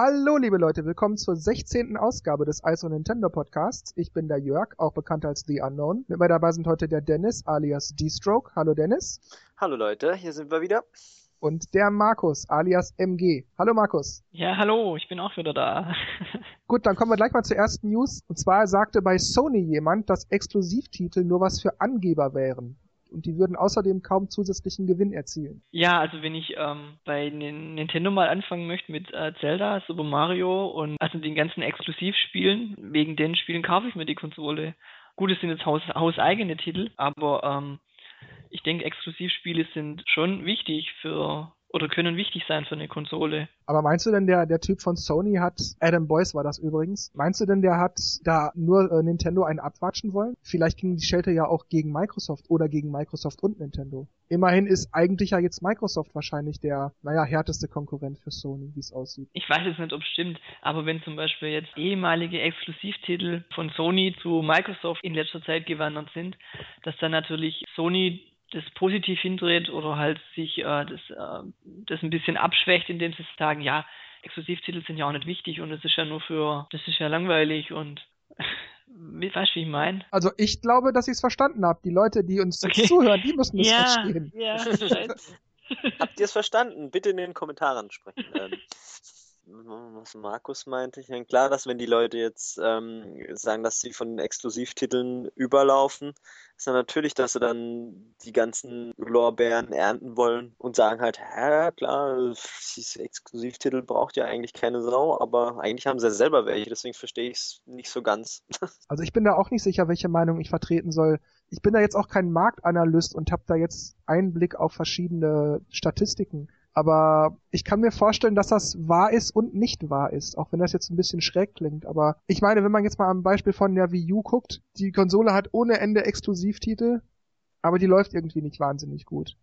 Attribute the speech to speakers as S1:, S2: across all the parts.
S1: Hallo, liebe Leute, willkommen zur 16. Ausgabe des ISO Nintendo Podcasts. Ich bin der Jörg, auch bekannt als The Unknown. Mit mir dabei sind heute der Dennis alias D-Stroke. Hallo Dennis.
S2: Hallo Leute, hier sind wir wieder.
S1: Und der Markus alias MG. Hallo Markus.
S3: Ja, hallo, ich bin auch wieder da.
S1: Gut, dann kommen wir gleich mal zur ersten News. Und zwar sagte bei Sony jemand, dass Exklusivtitel nur was für Angeber wären und die würden außerdem kaum zusätzlichen Gewinn erzielen.
S3: Ja, also wenn ich ähm, bei Nintendo mal anfangen möchte mit äh, Zelda, Super Mario und also den ganzen Exklusivspielen, wegen den Spielen kaufe ich mir die Konsole. Gut, es sind jetzt Haus, hauseigene Titel, aber ähm, ich denke, Exklusivspiele sind schon wichtig für oder können wichtig sein für eine Konsole.
S1: Aber meinst du denn, der, der Typ von Sony hat, Adam Boyce war das übrigens, meinst du denn, der hat da nur äh, Nintendo einen abwatschen wollen? Vielleicht ging die Schelte ja auch gegen Microsoft oder gegen Microsoft und Nintendo. Immerhin ist eigentlich ja jetzt Microsoft wahrscheinlich der, naja, härteste Konkurrent für Sony, wie es aussieht.
S3: Ich weiß jetzt nicht, ob es stimmt, aber wenn zum Beispiel jetzt ehemalige Exklusivtitel von Sony zu Microsoft in letzter Zeit gewandert sind, dass dann natürlich Sony das positiv hindreht oder halt sich äh, das, äh, das ein bisschen abschwächt, indem sie sagen, ja, Exklusivtitel sind ja auch nicht wichtig und es ist ja nur für, das ist ja langweilig und weißt du, wie ich meine?
S1: Also ich glaube, dass ich es verstanden habe. Die Leute, die uns okay. zuhören, die müssen es ja, verstehen. Ja,
S2: Habt ihr es verstanden? Bitte in den Kommentaren sprechen. Was Markus meinte. Ich denke klar, dass wenn die Leute jetzt ähm, sagen, dass sie von Exklusivtiteln überlaufen, ist dann natürlich, dass sie dann die ganzen Lorbeeren ernten wollen und sagen halt, ja klar, diese Exklusivtitel braucht ja eigentlich keine Sau, aber eigentlich haben sie ja selber welche, deswegen verstehe ich es nicht so ganz.
S1: Also ich bin da auch nicht sicher, welche Meinung ich vertreten soll. Ich bin da jetzt auch kein Marktanalyst und habe da jetzt Einblick auf verschiedene Statistiken. Aber ich kann mir vorstellen, dass das wahr ist und nicht wahr ist, auch wenn das jetzt ein bisschen schräg klingt. Aber ich meine, wenn man jetzt mal am Beispiel von der Wii U guckt, die Konsole hat ohne Ende Exklusivtitel, aber die läuft irgendwie nicht wahnsinnig gut.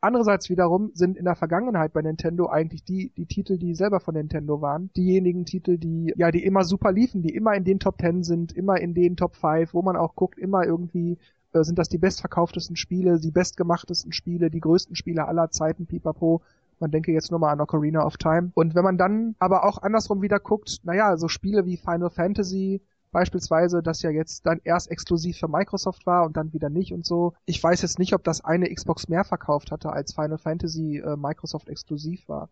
S1: Andererseits wiederum sind in der Vergangenheit bei Nintendo eigentlich die, die Titel, die selber von Nintendo waren, diejenigen Titel, die, ja, die immer super liefen, die immer in den Top Ten sind, immer in den Top 5, wo man auch guckt, immer irgendwie äh, sind das die bestverkauftesten Spiele, die bestgemachtesten Spiele, die größten Spiele aller Zeiten, pipapo. Man denke jetzt nur mal an Ocarina of Time. Und wenn man dann aber auch andersrum wieder guckt, naja, so Spiele wie Final Fantasy, beispielsweise, das ja jetzt dann erst exklusiv für Microsoft war und dann wieder nicht und so. Ich weiß jetzt nicht, ob das eine Xbox mehr verkauft hatte, als Final Fantasy äh, Microsoft exklusiv war.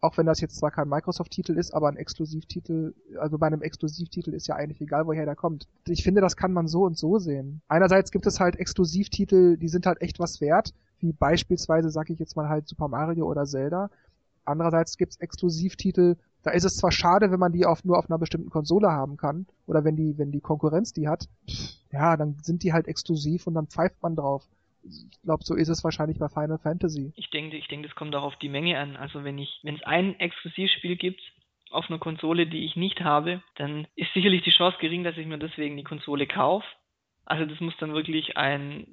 S1: Auch wenn das jetzt zwar kein Microsoft-Titel ist, aber ein Exklusivtitel, also bei einem Exklusivtitel ist ja eigentlich egal, woher der kommt. Ich finde, das kann man so und so sehen. Einerseits gibt es halt Exklusivtitel, die sind halt echt was wert wie beispielsweise, sag ich jetzt mal halt Super Mario oder Zelda. Andererseits gibt's Exklusivtitel, da ist es zwar schade, wenn man die auf, nur auf einer bestimmten Konsole haben kann, oder wenn die, wenn die Konkurrenz die hat, ja, dann sind die halt exklusiv und dann pfeift man drauf. Ich glaube, so ist es wahrscheinlich bei Final Fantasy.
S3: Ich denke, ich denke, das kommt auch auf die Menge an. Also wenn ich, wenn es ein Exklusivspiel gibt auf einer Konsole, die ich nicht habe, dann ist sicherlich die Chance gering, dass ich mir deswegen die Konsole kaufe. Also das muss dann wirklich ein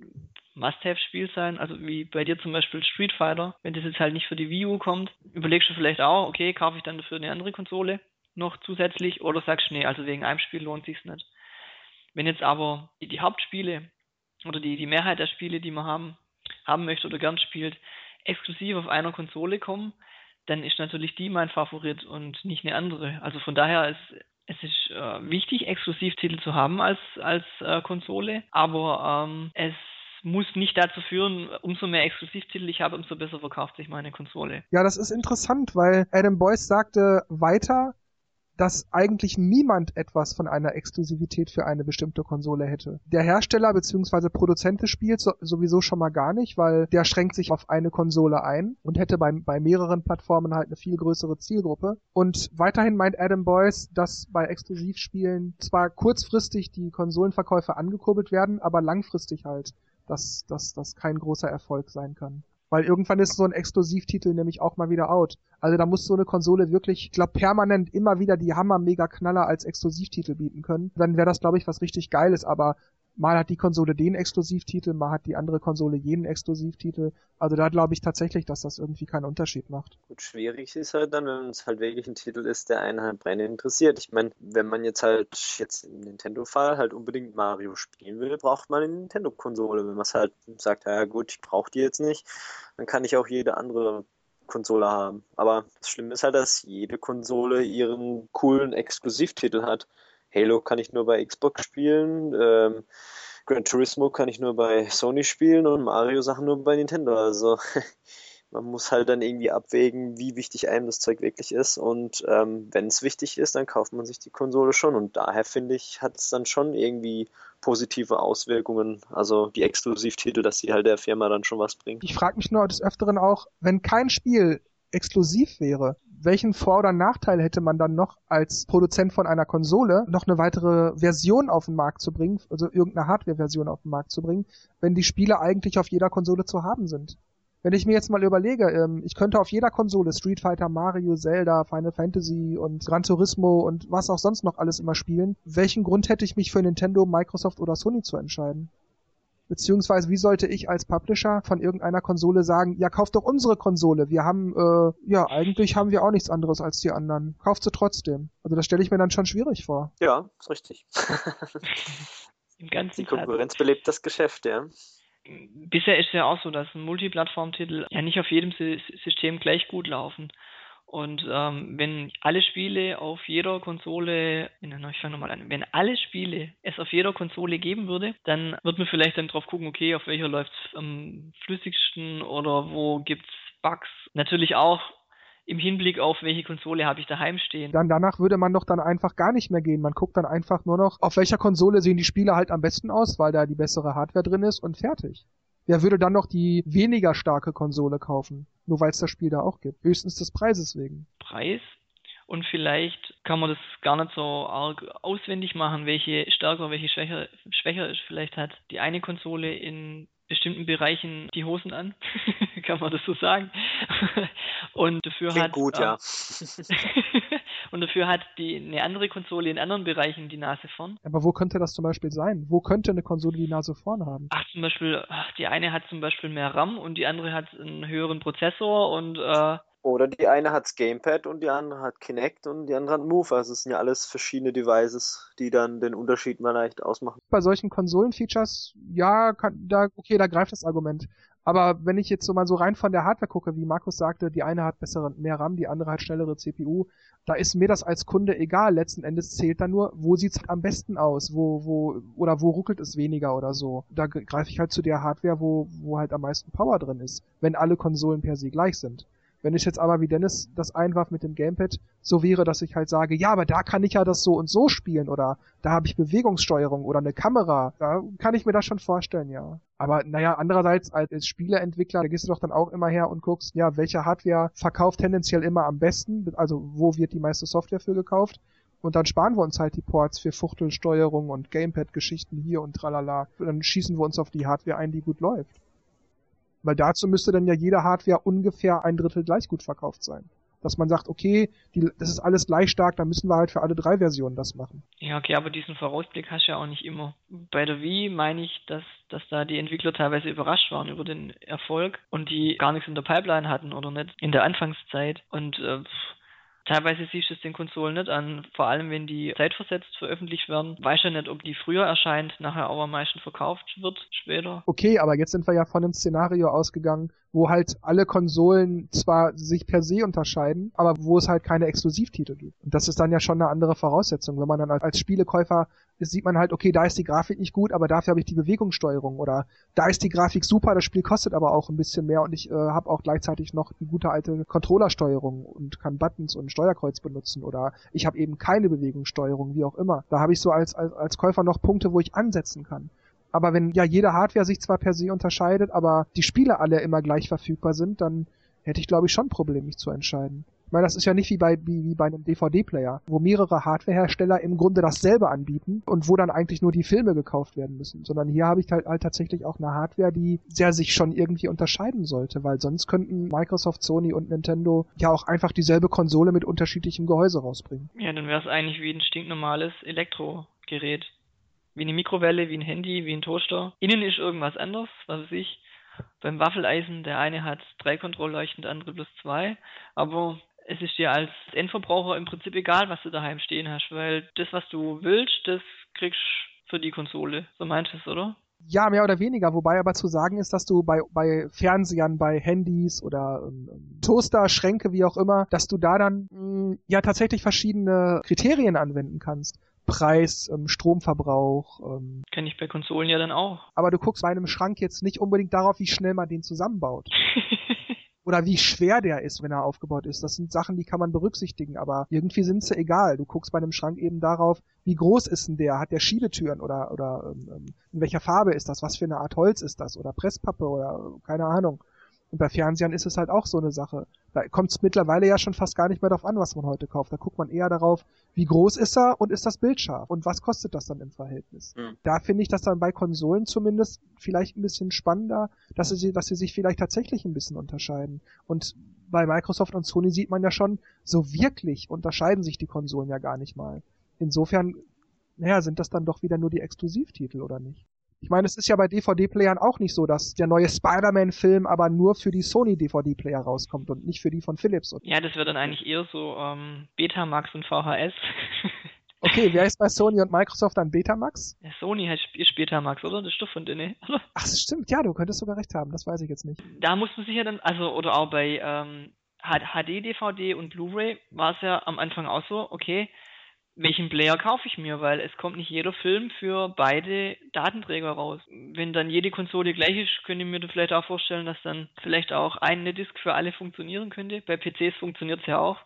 S3: Must-Have-Spiel sein. Also wie bei dir zum Beispiel Street Fighter. Wenn das jetzt halt nicht für die Wii U kommt, überlegst du vielleicht auch, okay, kaufe ich dann dafür eine andere Konsole noch zusätzlich oder sagst du, nee, also wegen einem Spiel lohnt sich's nicht. Wenn jetzt aber die, die Hauptspiele oder die, die Mehrheit der Spiele, die man haben, haben möchte oder gern spielt, exklusiv auf einer Konsole kommen, dann ist natürlich die mein Favorit und nicht eine andere. Also von daher ist es ist äh, wichtig, Exklusivtitel zu haben als, als äh, Konsole, aber ähm, es muss nicht dazu führen, umso mehr Exklusivtitel ich habe, umso besser verkauft sich meine Konsole.
S1: Ja, das ist interessant, weil Adam Boyce sagte weiter, dass eigentlich niemand etwas von einer Exklusivität für eine bestimmte Konsole hätte. Der Hersteller bzw. Produzent des Spiels sowieso schon mal gar nicht, weil der schränkt sich auf eine Konsole ein und hätte bei, bei mehreren Plattformen halt eine viel größere Zielgruppe. Und weiterhin meint Adam Boyce, dass bei Exklusivspielen zwar kurzfristig die Konsolenverkäufe angekurbelt werden, aber langfristig halt dass das kein großer Erfolg sein kann. Weil irgendwann ist so ein Exklusivtitel nämlich auch mal wieder out. Also da muss so eine Konsole wirklich, ich glaube, permanent immer wieder die Hammer-Mega-Knaller als Exklusivtitel bieten können. Dann wäre das, glaube ich, was richtig Geiles. Aber mal hat die Konsole den Exklusivtitel, mal hat die andere Konsole jenen Exklusivtitel. Also da glaube ich tatsächlich, dass das irgendwie keinen Unterschied macht.
S2: Gut, schwierig ist halt dann, wenn es halt wirklich ein Titel ist, der einen halt brennend interessiert. Ich meine, wenn man jetzt halt jetzt im Nintendo-Fall halt unbedingt Mario spielen will, braucht man eine Nintendo-Konsole. Wenn man es halt sagt, ja gut, ich brauche die jetzt nicht, dann kann ich auch jede andere Konsole haben. Aber das Schlimme ist halt, dass jede Konsole ihren coolen Exklusivtitel hat. Halo kann ich nur bei Xbox spielen, ähm, Gran Turismo kann ich nur bei Sony spielen und Mario-Sachen nur bei Nintendo. Also man muss halt dann irgendwie abwägen, wie wichtig einem das Zeug wirklich ist. Und ähm, wenn es wichtig ist, dann kauft man sich die Konsole schon. Und daher finde ich, hat es dann schon irgendwie positive Auswirkungen. Also die Exklusivtitel, dass sie halt der Firma dann schon was bringen.
S1: Ich frage mich nur des Öfteren auch, wenn kein Spiel exklusiv wäre, welchen Vor- oder Nachteil hätte man dann noch als Produzent von einer Konsole, noch eine weitere Version auf den Markt zu bringen, also irgendeine Hardware-Version auf den Markt zu bringen, wenn die Spiele eigentlich auf jeder Konsole zu haben sind? Wenn ich mir jetzt mal überlege, ähm, ich könnte auf jeder Konsole Street Fighter, Mario, Zelda, Final Fantasy und Gran Turismo und was auch sonst noch alles immer spielen, welchen Grund hätte ich mich für Nintendo, Microsoft oder Sony zu entscheiden? Beziehungsweise wie sollte ich als Publisher von irgendeiner Konsole sagen, ja, kauft doch unsere Konsole. Wir haben, äh, ja, eigentlich haben wir auch nichts anderes als die anderen. Kauft sie trotzdem. Also das stelle ich mir dann schon schwierig vor.
S2: Ja, ist richtig.
S3: Im ganzen
S2: die Konkurrenz belebt das Geschäft, ja
S3: bisher ist es ja auch so, dass ein Multiplattform-Titel ja nicht auf jedem System gleich gut laufen. Und ähm, wenn alle Spiele auf jeder Konsole, ich fange nochmal an, wenn alle Spiele es auf jeder Konsole geben würde, dann wird man vielleicht dann drauf gucken, okay, auf welcher läuft es am flüssigsten oder wo gibt's Bugs. Natürlich auch im Hinblick auf welche Konsole habe ich daheim stehen.
S1: Dann danach würde man doch dann einfach gar nicht mehr gehen. Man guckt dann einfach nur noch, auf welcher Konsole sehen die Spiele halt am besten aus, weil da die bessere Hardware drin ist und fertig. Wer würde dann noch die weniger starke Konsole kaufen? Nur weil es das Spiel da auch gibt. Höchstens des Preises wegen.
S3: Preis? Und vielleicht kann man das gar nicht so arg auswendig machen, welche stärker, welche schwächer, schwächer ist. Vielleicht hat die eine Konsole in bestimmten Bereichen die Hosen an, kann man das so sagen. und dafür
S2: Klingt
S3: hat
S2: gut,
S3: äh,
S2: ja.
S3: und dafür hat die eine andere Konsole in anderen Bereichen die Nase vorn.
S1: Aber wo könnte das zum Beispiel sein? Wo könnte eine Konsole die Nase vorn haben?
S3: Ach, zum Beispiel, ach, die eine hat zum Beispiel mehr RAM und die andere hat einen höheren Prozessor und äh,
S2: oder die eine hat Gamepad und die andere hat Kinect und die andere hat Move. Also es sind ja alles verschiedene Devices, die dann den Unterschied mal leicht ausmachen.
S1: Bei solchen Konsolenfeatures, ja, kann, da, okay, da greift das Argument. Aber wenn ich jetzt so mal so rein von der Hardware gucke, wie Markus sagte, die eine hat bessere, mehr RAM, die andere hat schnellere CPU, da ist mir das als Kunde egal. Letzten Endes zählt da nur, wo sieht's am besten aus, wo, wo, oder wo ruckelt es weniger oder so. Da greife ich halt zu der Hardware, wo, wo halt am meisten Power drin ist, wenn alle Konsolen per se gleich sind. Wenn ich jetzt aber wie Dennis das einwarf mit dem Gamepad, so wäre, dass ich halt sage, ja, aber da kann ich ja das so und so spielen oder da habe ich Bewegungssteuerung oder eine Kamera. Da kann ich mir das schon vorstellen, ja. Aber naja, andererseits als Spieleentwickler, da gehst du doch dann auch immer her und guckst, ja, welche Hardware verkauft tendenziell immer am besten, also wo wird die meiste Software für gekauft und dann sparen wir uns halt die Ports für Fuchtelsteuerung und Gamepad-Geschichten hier und tralala. Und dann schießen wir uns auf die Hardware ein, die gut läuft. Weil dazu müsste dann ja jede Hardware ungefähr ein Drittel gleich gut verkauft sein. Dass man sagt, okay, die, das ist alles gleich stark, dann müssen wir halt für alle drei Versionen das machen.
S3: Ja, okay, aber diesen Vorausblick hast du ja auch nicht immer. Bei der Wii meine ich, dass, dass da die Entwickler teilweise überrascht waren über den Erfolg und die gar nichts in der Pipeline hatten oder nicht in der Anfangszeit. Und äh, Teilweise siehst du es den Konsolen nicht an, vor allem wenn die zeitversetzt veröffentlicht werden. Weiß ja nicht, ob die früher erscheint, nachher aber am meisten verkauft wird später.
S1: Okay, aber jetzt sind wir ja von einem Szenario ausgegangen, wo halt alle Konsolen zwar sich per se unterscheiden, aber wo es halt keine Exklusivtitel gibt. Und das ist dann ja schon eine andere Voraussetzung. Wenn man dann als Spielekäufer sieht man halt, okay, da ist die Grafik nicht gut, aber dafür habe ich die Bewegungssteuerung oder da ist die Grafik super, das Spiel kostet aber auch ein bisschen mehr und ich äh, habe auch gleichzeitig noch die gute alte Controllersteuerung und kann Buttons und Steuerkreuz benutzen oder ich habe eben keine Bewegungssteuerung, wie auch immer. Da habe ich so als, als, als Käufer noch Punkte, wo ich ansetzen kann. Aber wenn ja jede Hardware sich zwar per se unterscheidet, aber die Spiele alle immer gleich verfügbar sind, dann hätte ich glaube ich schon ein Problem, mich zu entscheiden. Ich meine, das ist ja nicht wie bei, wie, wie bei einem DVD-Player, wo mehrere Hardwarehersteller im Grunde dasselbe anbieten und wo dann eigentlich nur die Filme gekauft werden müssen, sondern hier habe ich halt, halt tatsächlich auch eine Hardware, die sehr sich schon irgendwie unterscheiden sollte, weil sonst könnten Microsoft, Sony und Nintendo ja auch einfach dieselbe Konsole mit unterschiedlichem Gehäuse rausbringen.
S3: Ja, dann wäre es eigentlich wie ein stinknormales Elektrogerät wie eine Mikrowelle, wie ein Handy, wie ein Toaster. Innen ist irgendwas anderes, was weiß ich. Beim Waffeleisen, der eine hat drei Kontrollleuchten, der andere plus zwei. Aber es ist dir als Endverbraucher im Prinzip egal, was du daheim stehen hast, weil das, was du willst, das kriegst für die Konsole. So meinst du es, oder?
S1: Ja, mehr oder weniger. Wobei aber zu sagen ist, dass du bei, bei Fernsehern, bei Handys oder ähm, Toaster, Schränke, wie auch immer, dass du da dann mh, mm, ja tatsächlich verschiedene Kriterien anwenden kannst. Preis, ähm, Stromverbrauch. Ähm.
S3: Kenne ich bei Konsolen ja dann auch.
S1: Aber du guckst bei einem Schrank jetzt nicht unbedingt darauf, wie schnell man den zusammenbaut. oder wie schwer der ist, wenn er aufgebaut ist. Das sind Sachen, die kann man berücksichtigen, aber irgendwie sind sie egal. Du guckst bei einem Schrank eben darauf, wie groß ist denn der? Hat der Schiebetüren oder oder ähm, in welcher Farbe ist das? Was für eine Art Holz ist das? Oder Presspappe oder keine Ahnung. Und bei Fernsehern ist es halt auch so eine Sache. Da kommt es mittlerweile ja schon fast gar nicht mehr darauf an, was man heute kauft. Da guckt man eher darauf, wie groß ist er und ist das Bild scharf und was kostet das dann im Verhältnis. Mhm. Da finde ich das dann bei Konsolen zumindest vielleicht ein bisschen spannender, dass sie, dass sie sich vielleicht tatsächlich ein bisschen unterscheiden. Und bei Microsoft und Sony sieht man ja schon, so wirklich unterscheiden sich die Konsolen ja gar nicht mal. Insofern, naja, sind das dann doch wieder nur die Exklusivtitel, oder nicht? Ich meine, es ist ja bei DVD-Playern auch nicht so, dass der neue Spider-Man-Film aber nur für die Sony-DVD-Player rauskommt und nicht für die von Philips.
S3: Ja, das wird dann eigentlich eher so ähm, Betamax und VHS.
S1: okay, wer ist bei Sony und Microsoft dann Betamax?
S3: Ja, Sony heißt Betamax, oder? Das ist doch von denen.
S1: Ach, das stimmt, ja, du könntest sogar recht haben, das weiß ich jetzt nicht.
S3: Da muss man sich ja dann, also, oder auch bei ähm, HD-DVD und Blu-ray war es ja am Anfang auch so, okay, welchen Player kaufe ich mir, weil es kommt nicht jeder Film für beide Datenträger raus. Wenn dann jede Konsole gleich ist, könnte ich mir vielleicht auch vorstellen, dass dann vielleicht auch eine Disk für alle funktionieren könnte. Bei PCs funktioniert es ja auch.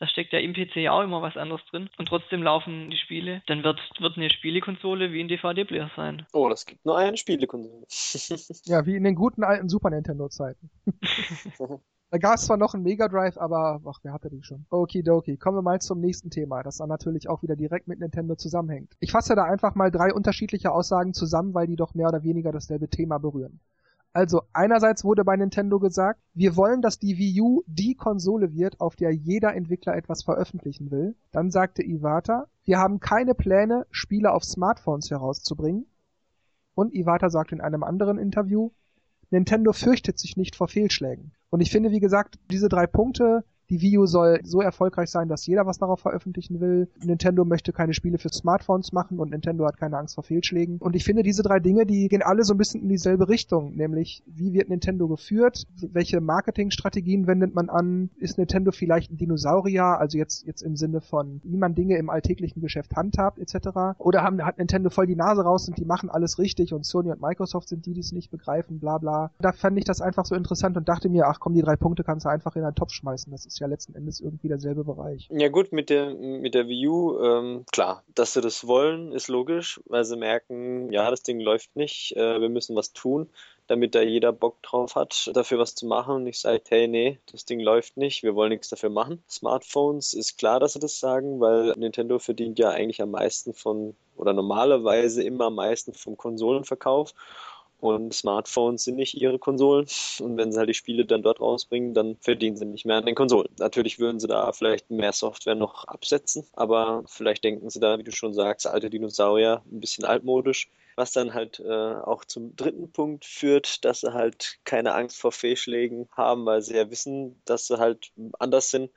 S3: Da steckt ja im PC ja auch immer was anderes drin. Und trotzdem laufen die Spiele. Dann wird, wird eine Spielekonsole wie ein DVD-Player sein.
S2: Oh, das gibt nur eine Spielekonsole.
S1: ja, wie in den guten alten Super Nintendo-Zeiten. Da gab es zwar noch einen Mega Drive, aber ach, wer hatte die schon? Okidoki. Kommen wir mal zum nächsten Thema, das dann natürlich auch wieder direkt mit Nintendo zusammenhängt. Ich fasse da einfach mal drei unterschiedliche Aussagen zusammen, weil die doch mehr oder weniger dasselbe Thema berühren. Also einerseits wurde bei Nintendo gesagt, wir wollen, dass die Wii U die Konsole wird, auf der jeder Entwickler etwas veröffentlichen will. Dann sagte Iwata, wir haben keine Pläne, Spiele auf Smartphones herauszubringen. Und Iwata sagt in einem anderen Interview, Nintendo fürchtet sich nicht vor Fehlschlägen. Und ich finde, wie gesagt, diese drei Punkte die Wii U soll so erfolgreich sein, dass jeder was darauf veröffentlichen will. Nintendo möchte keine Spiele für Smartphones machen und Nintendo hat keine Angst vor Fehlschlägen. Und ich finde, diese drei Dinge, die gehen alle so ein bisschen in dieselbe Richtung, nämlich wie wird Nintendo geführt, welche Marketingstrategien wendet man an, ist Nintendo vielleicht ein Dinosaurier, also jetzt, jetzt im Sinne von, wie man Dinge im alltäglichen Geschäft handhabt, etc. Oder haben, hat Nintendo voll die Nase raus und die machen alles richtig und Sony und Microsoft sind die, die es nicht begreifen, bla bla. Da fand ich das einfach so interessant und dachte mir, ach komm, die drei Punkte kannst du einfach in einen Topf schmeißen. Das ist ja letzten Endes irgendwie derselbe Bereich.
S2: Ja gut, mit der, mit der Wii U, ähm, klar, dass sie das wollen, ist logisch, weil sie merken, ja, das Ding läuft nicht, äh, wir müssen was tun, damit da jeder Bock drauf hat, dafür was zu machen. Und ich sage, hey, nee, das Ding läuft nicht, wir wollen nichts dafür machen. Smartphones ist klar, dass sie das sagen, weil Nintendo verdient ja eigentlich am meisten von, oder normalerweise immer am meisten vom Konsolenverkauf. Und Smartphones sind nicht ihre Konsolen. Und wenn sie halt die Spiele dann dort rausbringen, dann verdienen sie nicht mehr an den Konsolen. Natürlich würden sie da vielleicht mehr Software noch absetzen, aber vielleicht denken sie da, wie du schon sagst, alte Dinosaurier, ein bisschen altmodisch. Was dann halt äh, auch zum dritten Punkt führt, dass sie halt keine Angst vor Fehlschlägen haben, weil sie ja wissen, dass sie halt anders sind.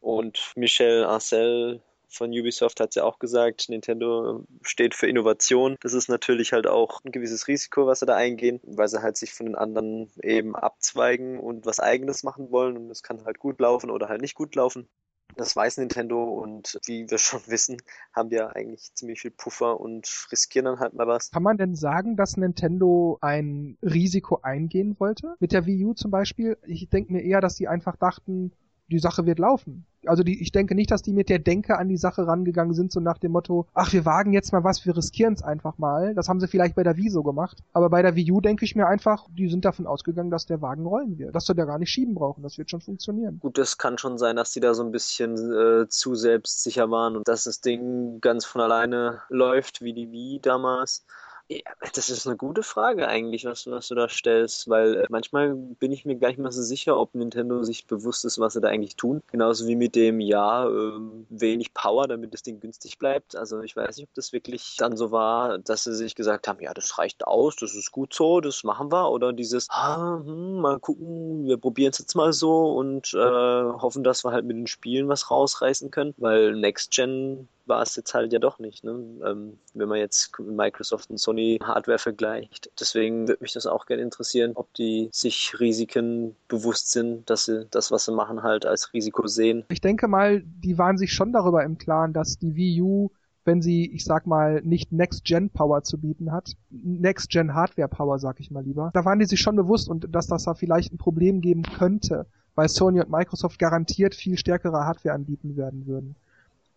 S2: Und Michel Arcel von Ubisoft hat es ja auch gesagt, Nintendo steht für Innovation. Das ist natürlich halt auch ein gewisses Risiko, was sie da eingehen, weil sie halt sich von den anderen eben abzweigen und was eigenes machen wollen und es kann halt gut laufen oder halt nicht gut laufen. Das weiß Nintendo und wie wir schon wissen, haben wir eigentlich ziemlich viel Puffer und riskieren dann halt mal was.
S1: Kann man denn sagen, dass Nintendo ein Risiko eingehen wollte? Mit der Wii U zum Beispiel? Ich denke mir eher, dass sie einfach dachten, die Sache wird laufen. Also die, ich denke nicht, dass die mit der Denke an die Sache rangegangen sind, so nach dem Motto, ach, wir wagen jetzt mal was, wir riskieren es einfach mal. Das haben sie vielleicht bei der Wii so gemacht. Aber bei der Wii U denke ich mir einfach, die sind davon ausgegangen, dass der Wagen rollen wird. Dass sie da gar nicht schieben brauchen. Das wird schon funktionieren.
S2: Gut, das kann schon sein, dass die da so ein bisschen äh, zu selbstsicher waren und dass das Ding ganz von alleine läuft, wie die Wii damals. Ja, das ist eine gute Frage eigentlich, was, was du da stellst, weil äh, manchmal bin ich mir gar nicht mehr so sicher, ob Nintendo sich bewusst ist, was sie da eigentlich tun. Genauso wie mit dem, ja, äh, wenig Power, damit das Ding günstig bleibt. Also ich weiß nicht, ob das wirklich dann so war, dass sie sich gesagt haben, ja, das reicht aus, das ist gut so, das machen wir. Oder dieses, ah, hm, mal gucken, wir probieren es jetzt mal so und äh, hoffen, dass wir halt mit den Spielen was rausreißen können, weil Next Gen war es jetzt halt ja doch nicht, ne? ähm, wenn man jetzt Microsoft und Sony Hardware vergleicht. Deswegen würde mich das auch gerne interessieren, ob die sich Risiken bewusst sind, dass sie das, was sie machen, halt als Risiko sehen.
S1: Ich denke mal, die waren sich schon darüber im Klaren, dass die Wii U wenn sie, ich sag mal, nicht Next-Gen-Power zu bieten hat. Next-Gen-Hardware-Power, sag ich mal lieber. Da waren die sich schon bewusst und dass das da vielleicht ein Problem geben könnte, weil Sony und Microsoft garantiert viel stärkere Hardware anbieten werden würden.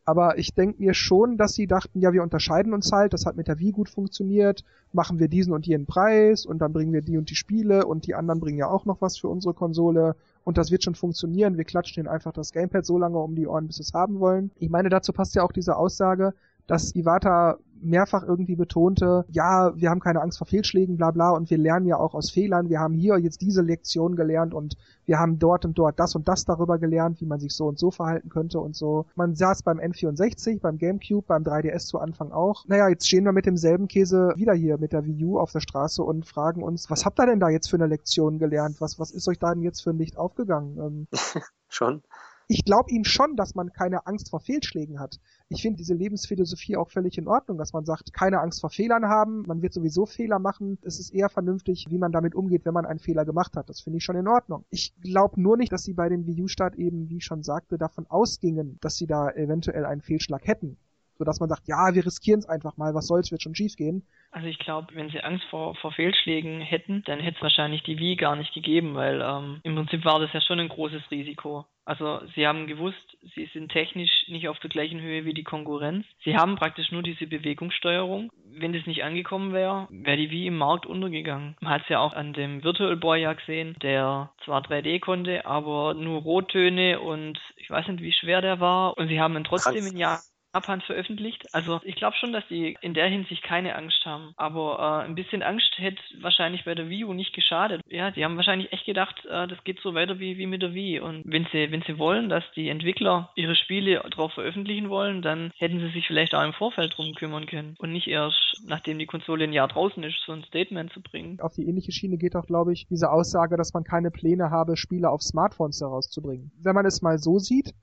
S1: Aber ich denke mir schon, dass sie dachten, ja, wir unterscheiden uns halt, das hat mit der Wii gut funktioniert, machen wir diesen und jenen Preis und dann bringen wir die und die Spiele und die anderen bringen ja auch noch was für unsere Konsole und das wird schon funktionieren. Wir klatschen ihnen einfach das Gamepad so lange um die Ohren, bis sie es haben wollen. Ich meine, dazu passt ja auch diese Aussage, dass Iwata mehrfach irgendwie betonte, ja, wir haben keine Angst vor Fehlschlägen, bla bla, und wir lernen ja auch aus Fehlern. Wir haben hier jetzt diese Lektion gelernt und wir haben dort und dort das und das darüber gelernt, wie man sich so und so verhalten könnte und so. Man saß beim N64, beim GameCube, beim 3DS zu Anfang auch. Naja, jetzt stehen wir mit demselben Käse wieder hier mit der Wii U auf der Straße und fragen uns, was habt ihr denn da jetzt für eine Lektion gelernt? Was, was ist euch da denn jetzt für ein Licht aufgegangen? Ähm,
S2: Schon
S1: ich glaube ihm schon, dass man keine Angst vor Fehlschlägen hat. Ich finde diese Lebensphilosophie auch völlig in Ordnung, dass man sagt, keine Angst vor Fehlern haben, man wird sowieso Fehler machen. Es ist eher vernünftig, wie man damit umgeht, wenn man einen Fehler gemacht hat. Das finde ich schon in Ordnung. Ich glaube nur nicht, dass sie bei dem Wii U-Start eben, wie ich schon sagte, davon ausgingen, dass sie da eventuell einen Fehlschlag hätten sodass man sagt, ja, wir riskieren es einfach mal, was soll's, wird schon schief gehen.
S3: Also ich glaube, wenn sie Angst vor, vor Fehlschlägen hätten, dann hätte es wahrscheinlich die Wii gar nicht gegeben, weil ähm, im Prinzip war das ja schon ein großes Risiko. Also sie haben gewusst, sie sind technisch nicht auf der gleichen Höhe wie die Konkurrenz. Sie haben praktisch nur diese Bewegungssteuerung. Wenn das nicht angekommen wäre, wäre die Wii im Markt untergegangen. Man hat es ja auch an dem Virtual Boy ja gesehen, der zwar 3D konnte, aber nur Rottöne und ich weiß nicht, wie schwer der war. Und sie haben ihn trotzdem in Jahr Japan veröffentlicht. Also ich glaube schon, dass die in der Hinsicht keine Angst haben. Aber äh, ein bisschen Angst hätte wahrscheinlich bei der Wii U nicht geschadet. Ja, die haben wahrscheinlich echt gedacht, äh, das geht so weiter wie, wie mit der Wii. Und wenn sie, wenn sie wollen, dass die Entwickler ihre Spiele drauf veröffentlichen wollen, dann hätten sie sich vielleicht auch im Vorfeld drum kümmern können. Und nicht erst, nachdem die Konsole ein Jahr draußen ist, so ein Statement zu bringen.
S1: Auf die ähnliche Schiene geht auch, glaube ich, diese Aussage, dass man keine Pläne habe, Spiele auf Smartphones herauszubringen. Wenn man es mal so sieht,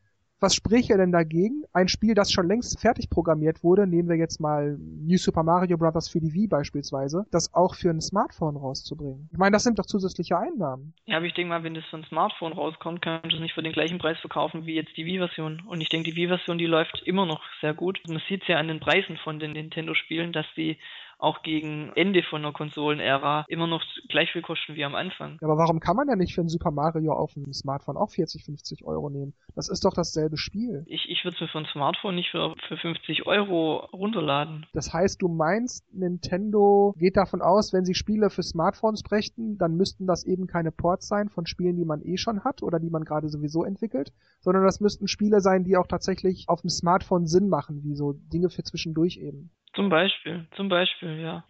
S1: was spräche denn dagegen? Ein Spiel, das schon längst fertig programmiert wurde, nehmen wir jetzt mal New Super Mario Bros. für die Wii beispielsweise, das auch für ein Smartphone rauszubringen. Ich meine, das sind doch zusätzliche Einnahmen.
S3: Ja, aber ich denke mal, wenn das für ein Smartphone rauskommt, kann man das nicht für den gleichen Preis verkaufen wie jetzt die Wii-Version. Und ich denke, die Wii-Version, die läuft immer noch sehr gut. Man sieht es ja an den Preisen von den Nintendo-Spielen, dass die auch gegen Ende von der Konsolenära immer noch gleich viel kosten wie am Anfang.
S1: Aber warum kann man ja nicht für ein Super Mario auf dem Smartphone auch 40, 50 Euro nehmen? Das ist doch dasselbe Spiel.
S3: Ich, ich würde es mir für ein Smartphone nicht für, für 50 Euro runterladen.
S1: Das heißt, du meinst, Nintendo geht davon aus, wenn sie Spiele für Smartphones brächten, dann müssten das eben keine Ports sein von Spielen, die man eh schon hat oder die man gerade sowieso entwickelt, sondern das müssten Spiele sein, die auch tatsächlich auf dem Smartphone Sinn machen, wie so Dinge für zwischendurch eben.
S3: Zum Beispiel, zum Beispiel, ja.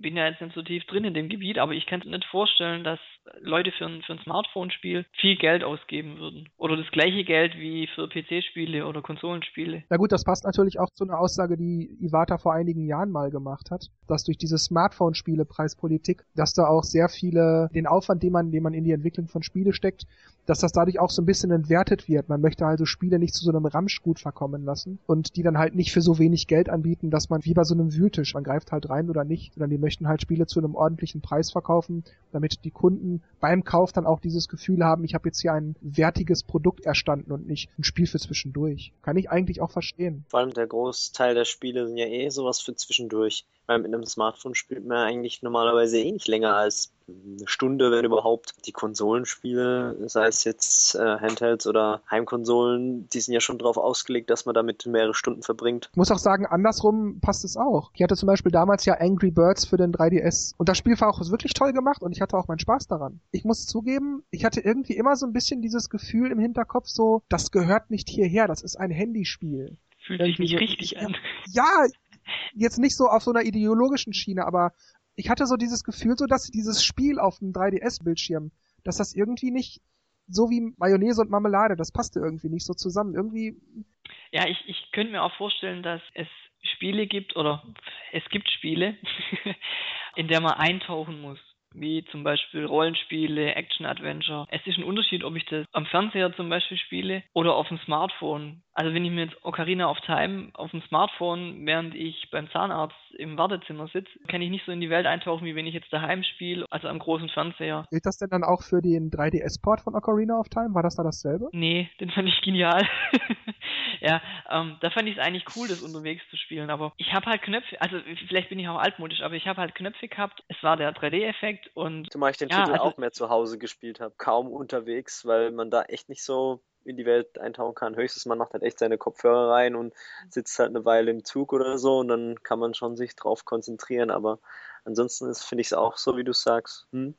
S3: Bin ja jetzt nicht so tief drin in dem Gebiet, aber ich kann mir nicht vorstellen, dass Leute für ein, für ein Smartphone-Spiel viel Geld ausgeben würden. Oder das gleiche Geld wie für PC-Spiele oder Konsolenspiele.
S1: Na gut, das passt natürlich auch zu einer Aussage, die Iwata vor einigen Jahren mal gemacht hat, dass durch diese Smartphone-Spiele-Preispolitik, dass da auch sehr viele, den Aufwand, den man, den man in die Entwicklung von Spiele steckt, dass das dadurch auch so ein bisschen entwertet wird. Man möchte also Spiele nicht zu so einem Ramschgut verkommen lassen und die dann halt nicht für so wenig Geld anbieten, dass man wie bei so einem Wühltisch, man greift halt rein oder nicht, sondern die möchten halt Spiele zu einem ordentlichen Preis verkaufen, damit die Kunden beim Kauf dann auch dieses Gefühl haben, ich habe jetzt hier ein wertiges Produkt erstanden und nicht ein Spiel für zwischendurch. Kann ich eigentlich auch verstehen.
S2: Vor allem der Großteil der Spiele sind ja eh sowas für zwischendurch. Weil mit einem Smartphone spielt man eigentlich normalerweise eh nicht länger als eine Stunde, wenn überhaupt. Die Konsolenspiele, sei es jetzt äh, Handhelds oder Heimkonsolen, die sind ja schon darauf ausgelegt, dass man damit mehrere Stunden verbringt.
S1: Ich muss auch sagen, andersrum passt es auch. Ich hatte zum Beispiel damals ja Angry Birds für den 3DS und das Spiel war auch wirklich toll gemacht und ich hatte auch meinen Spaß daran. Ich muss zugeben, ich hatte irgendwie immer so ein bisschen dieses Gefühl im Hinterkopf so, das gehört nicht hierher, das ist ein Handyspiel.
S3: Fühlt sich nicht richtig an.
S1: Ja, jetzt nicht so auf so einer ideologischen Schiene, aber ich hatte so dieses Gefühl, so dass dieses Spiel auf dem 3DS-Bildschirm, dass das irgendwie nicht so wie Mayonnaise und Marmelade, das passte irgendwie nicht so zusammen. Irgendwie.
S3: Ja, ich, ich könnte mir auch vorstellen, dass es Spiele gibt oder es gibt Spiele, in der man eintauchen muss. wie zum Beispiel Rollenspiele, Action-Adventure. Es ist ein Unterschied, ob ich das am Fernseher zum Beispiel spiele oder auf dem Smartphone. Also wenn ich mir jetzt Ocarina of Time auf dem Smartphone, während ich beim Zahnarzt im Wartezimmer sitze, kann ich nicht so in die Welt eintauchen, wie wenn ich jetzt daheim spiele, also am großen Fernseher.
S1: Gilt das denn dann auch für den 3DS-Port von Ocarina of Time? War das da dasselbe?
S3: Nee, den fand ich genial. ja, ähm, da fand ich es eigentlich cool, das unterwegs zu spielen, aber ich habe halt Knöpfe, also vielleicht bin ich auch altmodisch, aber ich habe halt Knöpfe gehabt. Es war der 3D-Effekt und.
S2: Zumal ich den ja, Titel also, auch mehr zu Hause gespielt habe, kaum unterwegs, weil man da echt nicht so in die Welt eintauchen kann. Höchstens man macht halt echt seine Kopfhörer rein und sitzt halt eine Weile im Zug oder so und dann kann man schon sich drauf konzentrieren. Aber ansonsten finde ich es auch so, wie du sagst. Hm?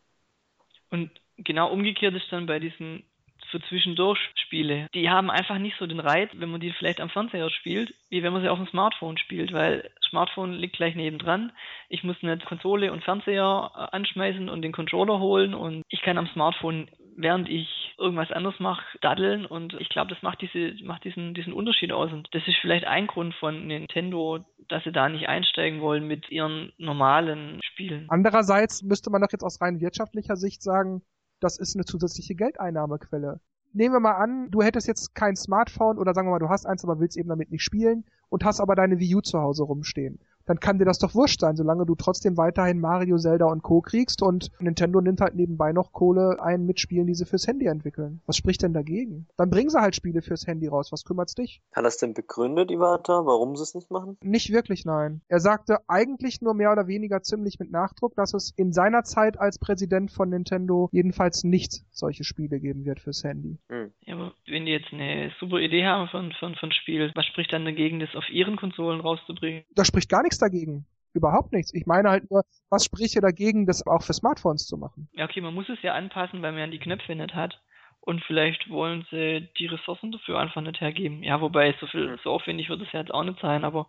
S3: Und genau umgekehrt ist dann bei diesen für zwischendurch Spiele. Die haben einfach nicht so den Reiz, wenn man die vielleicht am Fernseher spielt, wie wenn man sie auf dem Smartphone spielt, weil Smartphone liegt gleich nebendran. Ich muss nicht Konsole und Fernseher äh, anschmeißen und den Controller holen und ich kann am Smartphone während ich irgendwas anderes mache, daddeln und ich glaube, das macht diese macht diesen diesen Unterschied aus und das ist vielleicht ein Grund von Nintendo, dass sie da nicht einsteigen wollen mit ihren normalen Spielen.
S1: Andererseits müsste man doch jetzt aus rein wirtschaftlicher Sicht sagen, das ist eine zusätzliche Geldeinnahmequelle. Nehmen wir mal an, du hättest jetzt kein Smartphone oder sagen wir mal, du hast eins, aber willst eben damit nicht spielen und hast aber deine Wii U zu Hause rumstehen dann kann dir das doch wurscht sein, solange du trotzdem weiterhin Mario, Zelda und Co. kriegst und Nintendo nimmt halt nebenbei noch Kohle ein mit Spielen, die sie fürs Handy entwickeln. Was spricht denn dagegen? Dann bringen sie halt Spiele fürs Handy raus. Was kümmert's dich?
S2: Hat das denn begründet, Iwata, warum sie es nicht machen?
S1: Nicht wirklich, nein. Er sagte eigentlich nur mehr oder weniger ziemlich mit Nachdruck, dass es in seiner Zeit als Präsident von Nintendo jedenfalls nicht solche Spiele geben wird fürs Handy.
S3: Hm. Ja, aber wenn die jetzt eine super Idee haben von, von, von Spiel, was spricht dann dagegen, das auf ihren Konsolen rauszubringen?
S1: Da spricht gar nichts dagegen. Überhaupt nichts. Ich meine halt nur, was spricht hier dagegen, das auch für Smartphones zu machen?
S3: Ja, okay, man muss es ja anpassen, weil man ja die Knöpfe nicht hat. Und vielleicht wollen sie die Ressourcen dafür einfach nicht hergeben. Ja, wobei so viel, so aufwendig wird es ja jetzt auch nicht sein, aber.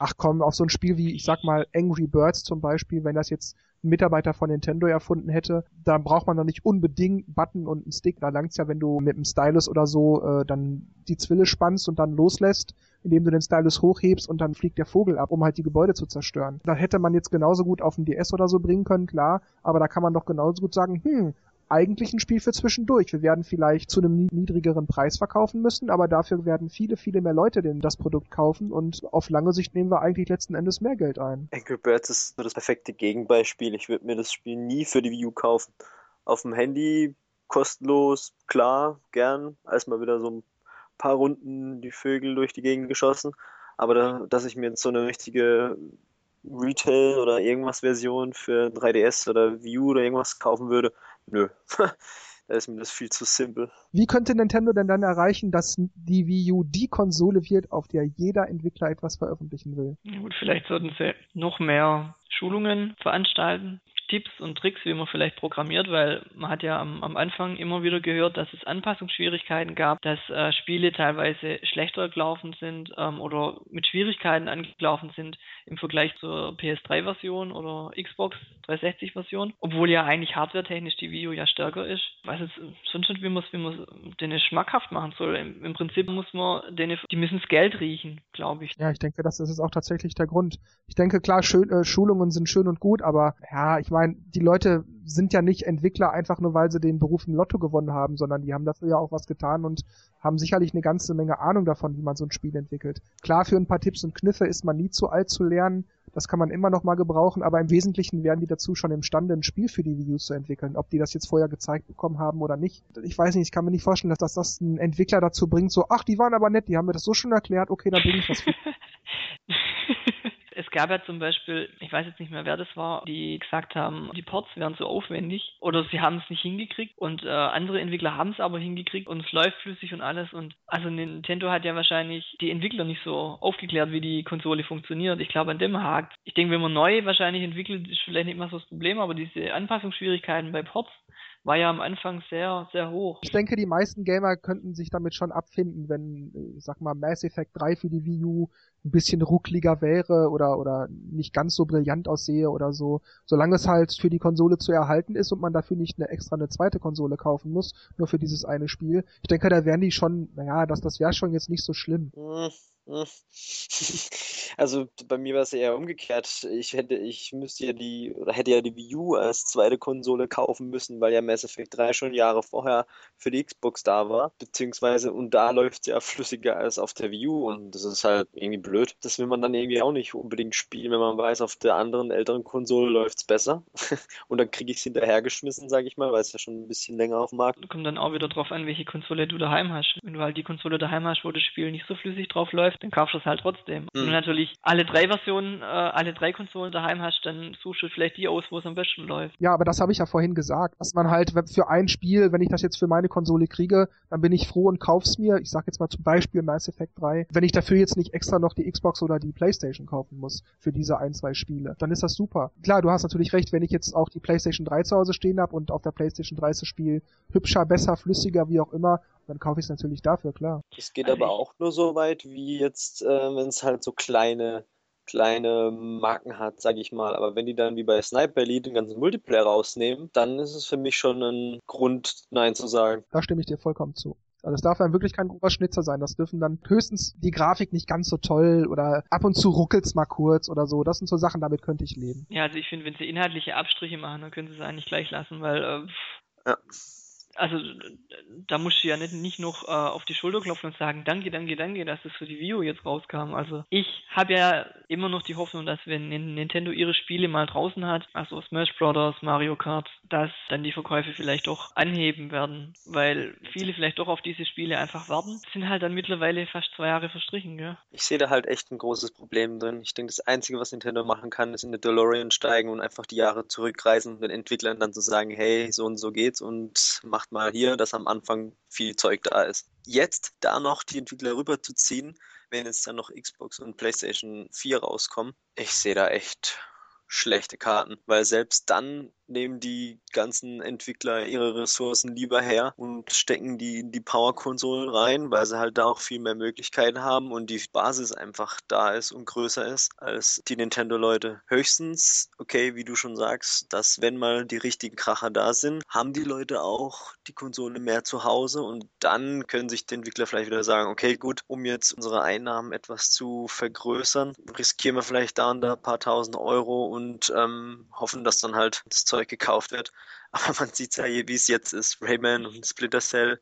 S1: Ach komm, auf so ein Spiel wie, ich sag mal, Angry Birds zum Beispiel, wenn das jetzt ein Mitarbeiter von Nintendo erfunden hätte, dann braucht man doch nicht unbedingt einen Button und einen Stick. Da langt's ja, wenn du mit einem Stylus oder so äh, dann die Zwille spannst und dann loslässt, indem du den Stylus hochhebst und dann fliegt der Vogel ab, um halt die Gebäude zu zerstören. Da hätte man jetzt genauso gut auf den DS oder so bringen können, klar, aber da kann man doch genauso gut sagen, hm, eigentlich ein Spiel für zwischendurch. Wir werden vielleicht zu einem niedrigeren Preis verkaufen müssen, aber dafür werden viele, viele mehr Leute denn das Produkt kaufen und auf lange Sicht nehmen wir eigentlich letzten Endes mehr Geld ein.
S2: Angry Birds ist so das perfekte Gegenbeispiel. Ich würde mir das Spiel nie für die Wii U kaufen. Auf dem Handy kostenlos, klar, gern, als mal wieder so ein paar Runden die Vögel durch die Gegend geschossen. Aber da, dass ich mir jetzt so eine richtige Retail oder irgendwas Version für 3DS oder Wii U oder irgendwas kaufen würde, nö. da ist mir das viel zu simpel.
S1: Wie könnte Nintendo denn dann erreichen, dass die Wii U die Konsole wird, auf der jeder Entwickler etwas veröffentlichen will?
S3: Ja, gut, vielleicht sollten sie noch mehr Schulungen veranstalten. Tipps und Tricks, wie man vielleicht programmiert, weil man hat ja am, am Anfang immer wieder gehört, dass es Anpassungsschwierigkeiten gab, dass äh, Spiele teilweise schlechter gelaufen sind ähm, oder mit Schwierigkeiten angelaufen sind im Vergleich zur PS3-Version oder Xbox 360-Version, obwohl ja eigentlich hardwaretechnisch die U ja stärker ist. Ich weiß jetzt sonst nicht, wie man es wie man's schmackhaft machen soll. Im, Im, Prinzip muss man denen, die müssen das Geld riechen, glaube ich.
S1: Ja, ich denke, das ist auch tatsächlich der Grund. Ich denke, klar, schön, äh, Schulungen sind schön und gut, aber ja, ich meine, meine, die Leute sind ja nicht Entwickler einfach nur, weil sie den Beruf im Lotto gewonnen haben, sondern die haben dafür ja auch was getan und haben sicherlich eine ganze Menge Ahnung davon, wie man so ein Spiel entwickelt. Klar, für ein paar Tipps und Kniffe ist man nie zu alt zu lernen. Das kann man immer noch mal gebrauchen, aber im Wesentlichen werden die dazu schon imstande, ein Spiel für die Wii U zu entwickeln. Ob die das jetzt vorher gezeigt bekommen haben oder nicht. Ich weiß nicht, ich kann mir nicht vorstellen, dass das, das ein Entwickler dazu bringt, so, ach, die waren aber nett, die haben mir das so schon erklärt, okay, dann bringe ich was für.
S3: Es gab ja zum Beispiel, ich weiß jetzt nicht mehr, wer das war, die gesagt haben, die Ports wären zu aufwendig oder sie haben es nicht hingekriegt und äh, andere Entwickler haben es aber hingekriegt und es läuft flüssig und alles und also Nintendo hat ja wahrscheinlich die Entwickler nicht so aufgeklärt, wie die Konsole funktioniert. Ich glaube, an dem hakt. Ich denke, wenn man neu wahrscheinlich entwickelt, ist vielleicht nicht mal so das Problem, aber diese Anpassungsschwierigkeiten bei Ports, war ja am Anfang sehr, sehr hoch.
S1: Ich denke, die meisten Gamer könnten sich damit schon abfinden, wenn, ich sag mal, Mass Effect 3 für die Wii U ein bisschen ruckliger wäre oder, oder nicht ganz so brillant aussehe oder so. Solange es halt für die Konsole zu erhalten ist und man dafür nicht eine extra eine zweite Konsole kaufen muss, nur für dieses eine Spiel. Ich denke, da wären die schon, naja, das, das wäre schon jetzt nicht so schlimm.
S2: Hm, hm. Also bei mir war es eher umgekehrt. Ich hätte, ich müsste ja die, oder hätte ja die Wii U als zweite Konsole kaufen müssen, weil ja Mass Effect 3 schon Jahre vorher für die Xbox da war. Beziehungsweise, und da läuft es ja flüssiger als auf der Wii U und das ist halt irgendwie blöd. Das will man dann irgendwie auch nicht unbedingt spielen, wenn man weiß, auf der anderen älteren Konsole läuft es besser. und dann kriege ich es hinterhergeschmissen, sage ich mal, weil es ja schon ein bisschen länger auf dem Markt.
S3: Kommt dann auch wieder drauf an, welche Konsole du daheim hast. Wenn du halt die Konsole daheim hast, wo das Spiel nicht so flüssig drauf läuft, dann kaufst du es halt trotzdem. Mhm. Wenn du natürlich alle drei Versionen, äh, alle drei Konsolen daheim hast, dann suchst du vielleicht die aus, wo es am besten läuft.
S1: Ja, aber das habe ich ja vorhin gesagt, dass man halt für ein Spiel, wenn ich das jetzt für meine Konsole kriege, dann bin ich froh und kauf's mir. Ich sag jetzt mal zum Beispiel Mass Effect 3. Wenn ich dafür jetzt nicht extra noch die Xbox oder die Playstation kaufen muss für diese ein, zwei Spiele, dann ist das super. Klar, du hast natürlich recht, wenn ich jetzt auch die Playstation 3 zu Hause stehen habe und auf der Playstation 3 das Spiel hübscher, besser, flüssiger, wie auch immer, dann kaufe ich es natürlich dafür, klar.
S2: Es geht aber auch nur so weit, wie jetzt, äh, wenn es halt so kleine kleine Marken hat, sage ich mal. Aber wenn die dann wie bei Sniper Elite den ganzen Multiplayer rausnehmen, dann ist es für mich schon ein Grund, Nein zu sagen.
S1: Da stimme ich dir vollkommen zu. Also es darf dann wirklich kein grober Schnitzer sein. Das dürfen dann höchstens die Grafik nicht ganz so toll oder ab und zu ruckelt's mal kurz oder so. Das sind so Sachen, damit könnte ich leben.
S3: Ja, also ich finde, wenn sie inhaltliche Abstriche machen, dann können sie es eigentlich gleich lassen, weil äh, ja also da musst du ja nicht, nicht noch äh, auf die Schulter klopfen und sagen, danke, danke, danke, dass das für die Wii U jetzt rauskam. Also ich habe ja immer noch die Hoffnung, dass wenn Nintendo ihre Spiele mal draußen hat, also Smash Bros., Mario Kart, dass dann die Verkäufe vielleicht doch anheben werden, weil viele vielleicht doch auf diese Spiele einfach warten. Sind halt dann mittlerweile fast zwei Jahre verstrichen, gell?
S2: Ich sehe da halt echt ein großes Problem drin. Ich denke, das Einzige, was Nintendo machen kann, ist in eine DeLorean steigen und einfach die Jahre zurückreisen und den Entwicklern dann zu sagen, hey, so und so geht's und macht macht mal hier, dass am Anfang viel Zeug da ist. Jetzt da noch die Entwickler rüberzuziehen, wenn jetzt dann noch Xbox und PlayStation 4 rauskommen, ich sehe da echt schlechte Karten, weil selbst dann nehmen die ganzen Entwickler ihre Ressourcen lieber her und stecken die in die Power-Konsolen rein, weil sie halt da auch viel mehr Möglichkeiten haben und die Basis einfach da ist und größer ist als die Nintendo-Leute. Höchstens, okay, wie du schon sagst, dass wenn mal die richtigen Kracher da sind, haben die Leute auch die Konsole mehr zu Hause und dann können sich die Entwickler vielleicht wieder sagen, okay, gut, um jetzt unsere Einnahmen etwas zu vergrößern, riskieren wir vielleicht da und da ein paar tausend Euro und ähm, hoffen, dass dann halt das Zeug Zeug gekauft wird. Aber man sieht ja, wie es jetzt ist. Rayman und Splinter Cell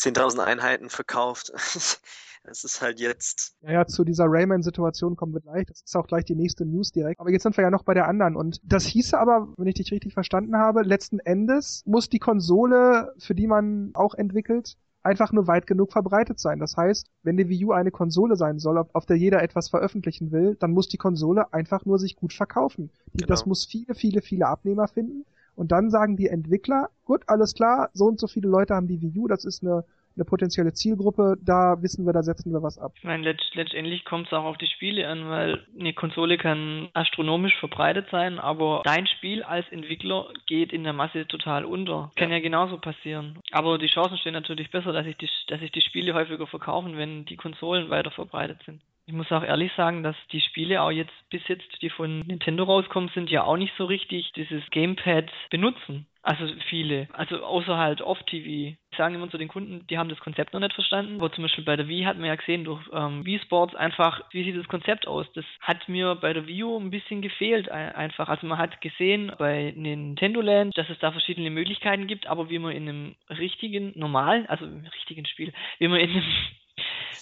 S2: 10.000 Einheiten verkauft. Es ist halt jetzt.
S1: Ja, ja, zu dieser Rayman-Situation kommen wir gleich. Das ist auch gleich die nächste News direkt. Aber jetzt sind wir ja noch bei der anderen. Und das hieße aber, wenn ich dich richtig verstanden habe, letzten Endes muss die Konsole, für die man auch entwickelt, einfach nur weit genug verbreitet sein. Das heißt, wenn die Wii U eine Konsole sein soll, auf der jeder etwas veröffentlichen will, dann muss die Konsole einfach nur sich gut verkaufen. Genau. Das muss viele, viele, viele Abnehmer finden. Und dann sagen die Entwickler, gut, alles klar, so und so viele Leute haben die Wii U, das ist eine eine potenzielle Zielgruppe, da wissen wir, da setzen wir was ab.
S3: Ich meine, letzt, letztendlich kommt es auch auf die Spiele an, weil eine Konsole kann astronomisch verbreitet sein, aber dein Spiel als Entwickler geht in der Masse total unter. Kann ja, ja genauso passieren. Aber die Chancen stehen natürlich besser, dass sich die, dass sich die Spiele häufiger verkaufen, wenn die Konsolen weiter verbreitet sind. Ich muss auch ehrlich sagen, dass die Spiele auch jetzt bis jetzt, die von Nintendo rauskommen, sind ja auch nicht so richtig dieses Gamepad benutzen. Also viele. Also außer halt Off-TV. Ich sage immer zu den Kunden, die haben das Konzept noch nicht verstanden. Wo zum Beispiel bei der Wii hat man ja gesehen durch ähm, Wii Sports einfach, wie sieht das Konzept aus? Das hat mir bei der Wii U ein bisschen gefehlt einfach. Also man hat gesehen bei Nintendo Land, dass es da verschiedene Möglichkeiten gibt, aber wie man in einem richtigen, normalen, also im richtigen Spiel, wie man in einem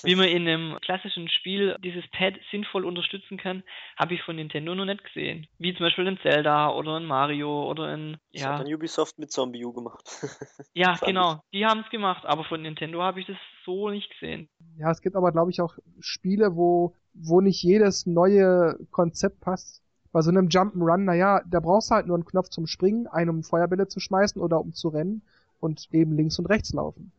S3: wie man in einem klassischen Spiel dieses Pad sinnvoll unterstützen kann, habe ich von Nintendo noch nicht gesehen. Wie zum Beispiel in Zelda oder in Mario oder in.
S2: Das ja. hat dann Ubisoft mit Zombie U gemacht.
S3: ja, genau. Die haben es gemacht, aber von Nintendo habe ich das so nicht gesehen.
S1: Ja, es gibt aber, glaube ich, auch Spiele, wo, wo nicht jedes neue Konzept passt. Bei so einem Jump'n'Run, naja, da brauchst du halt nur einen Knopf zum Springen, einen um Feuerbälle zu schmeißen oder um zu rennen und eben links und rechts laufen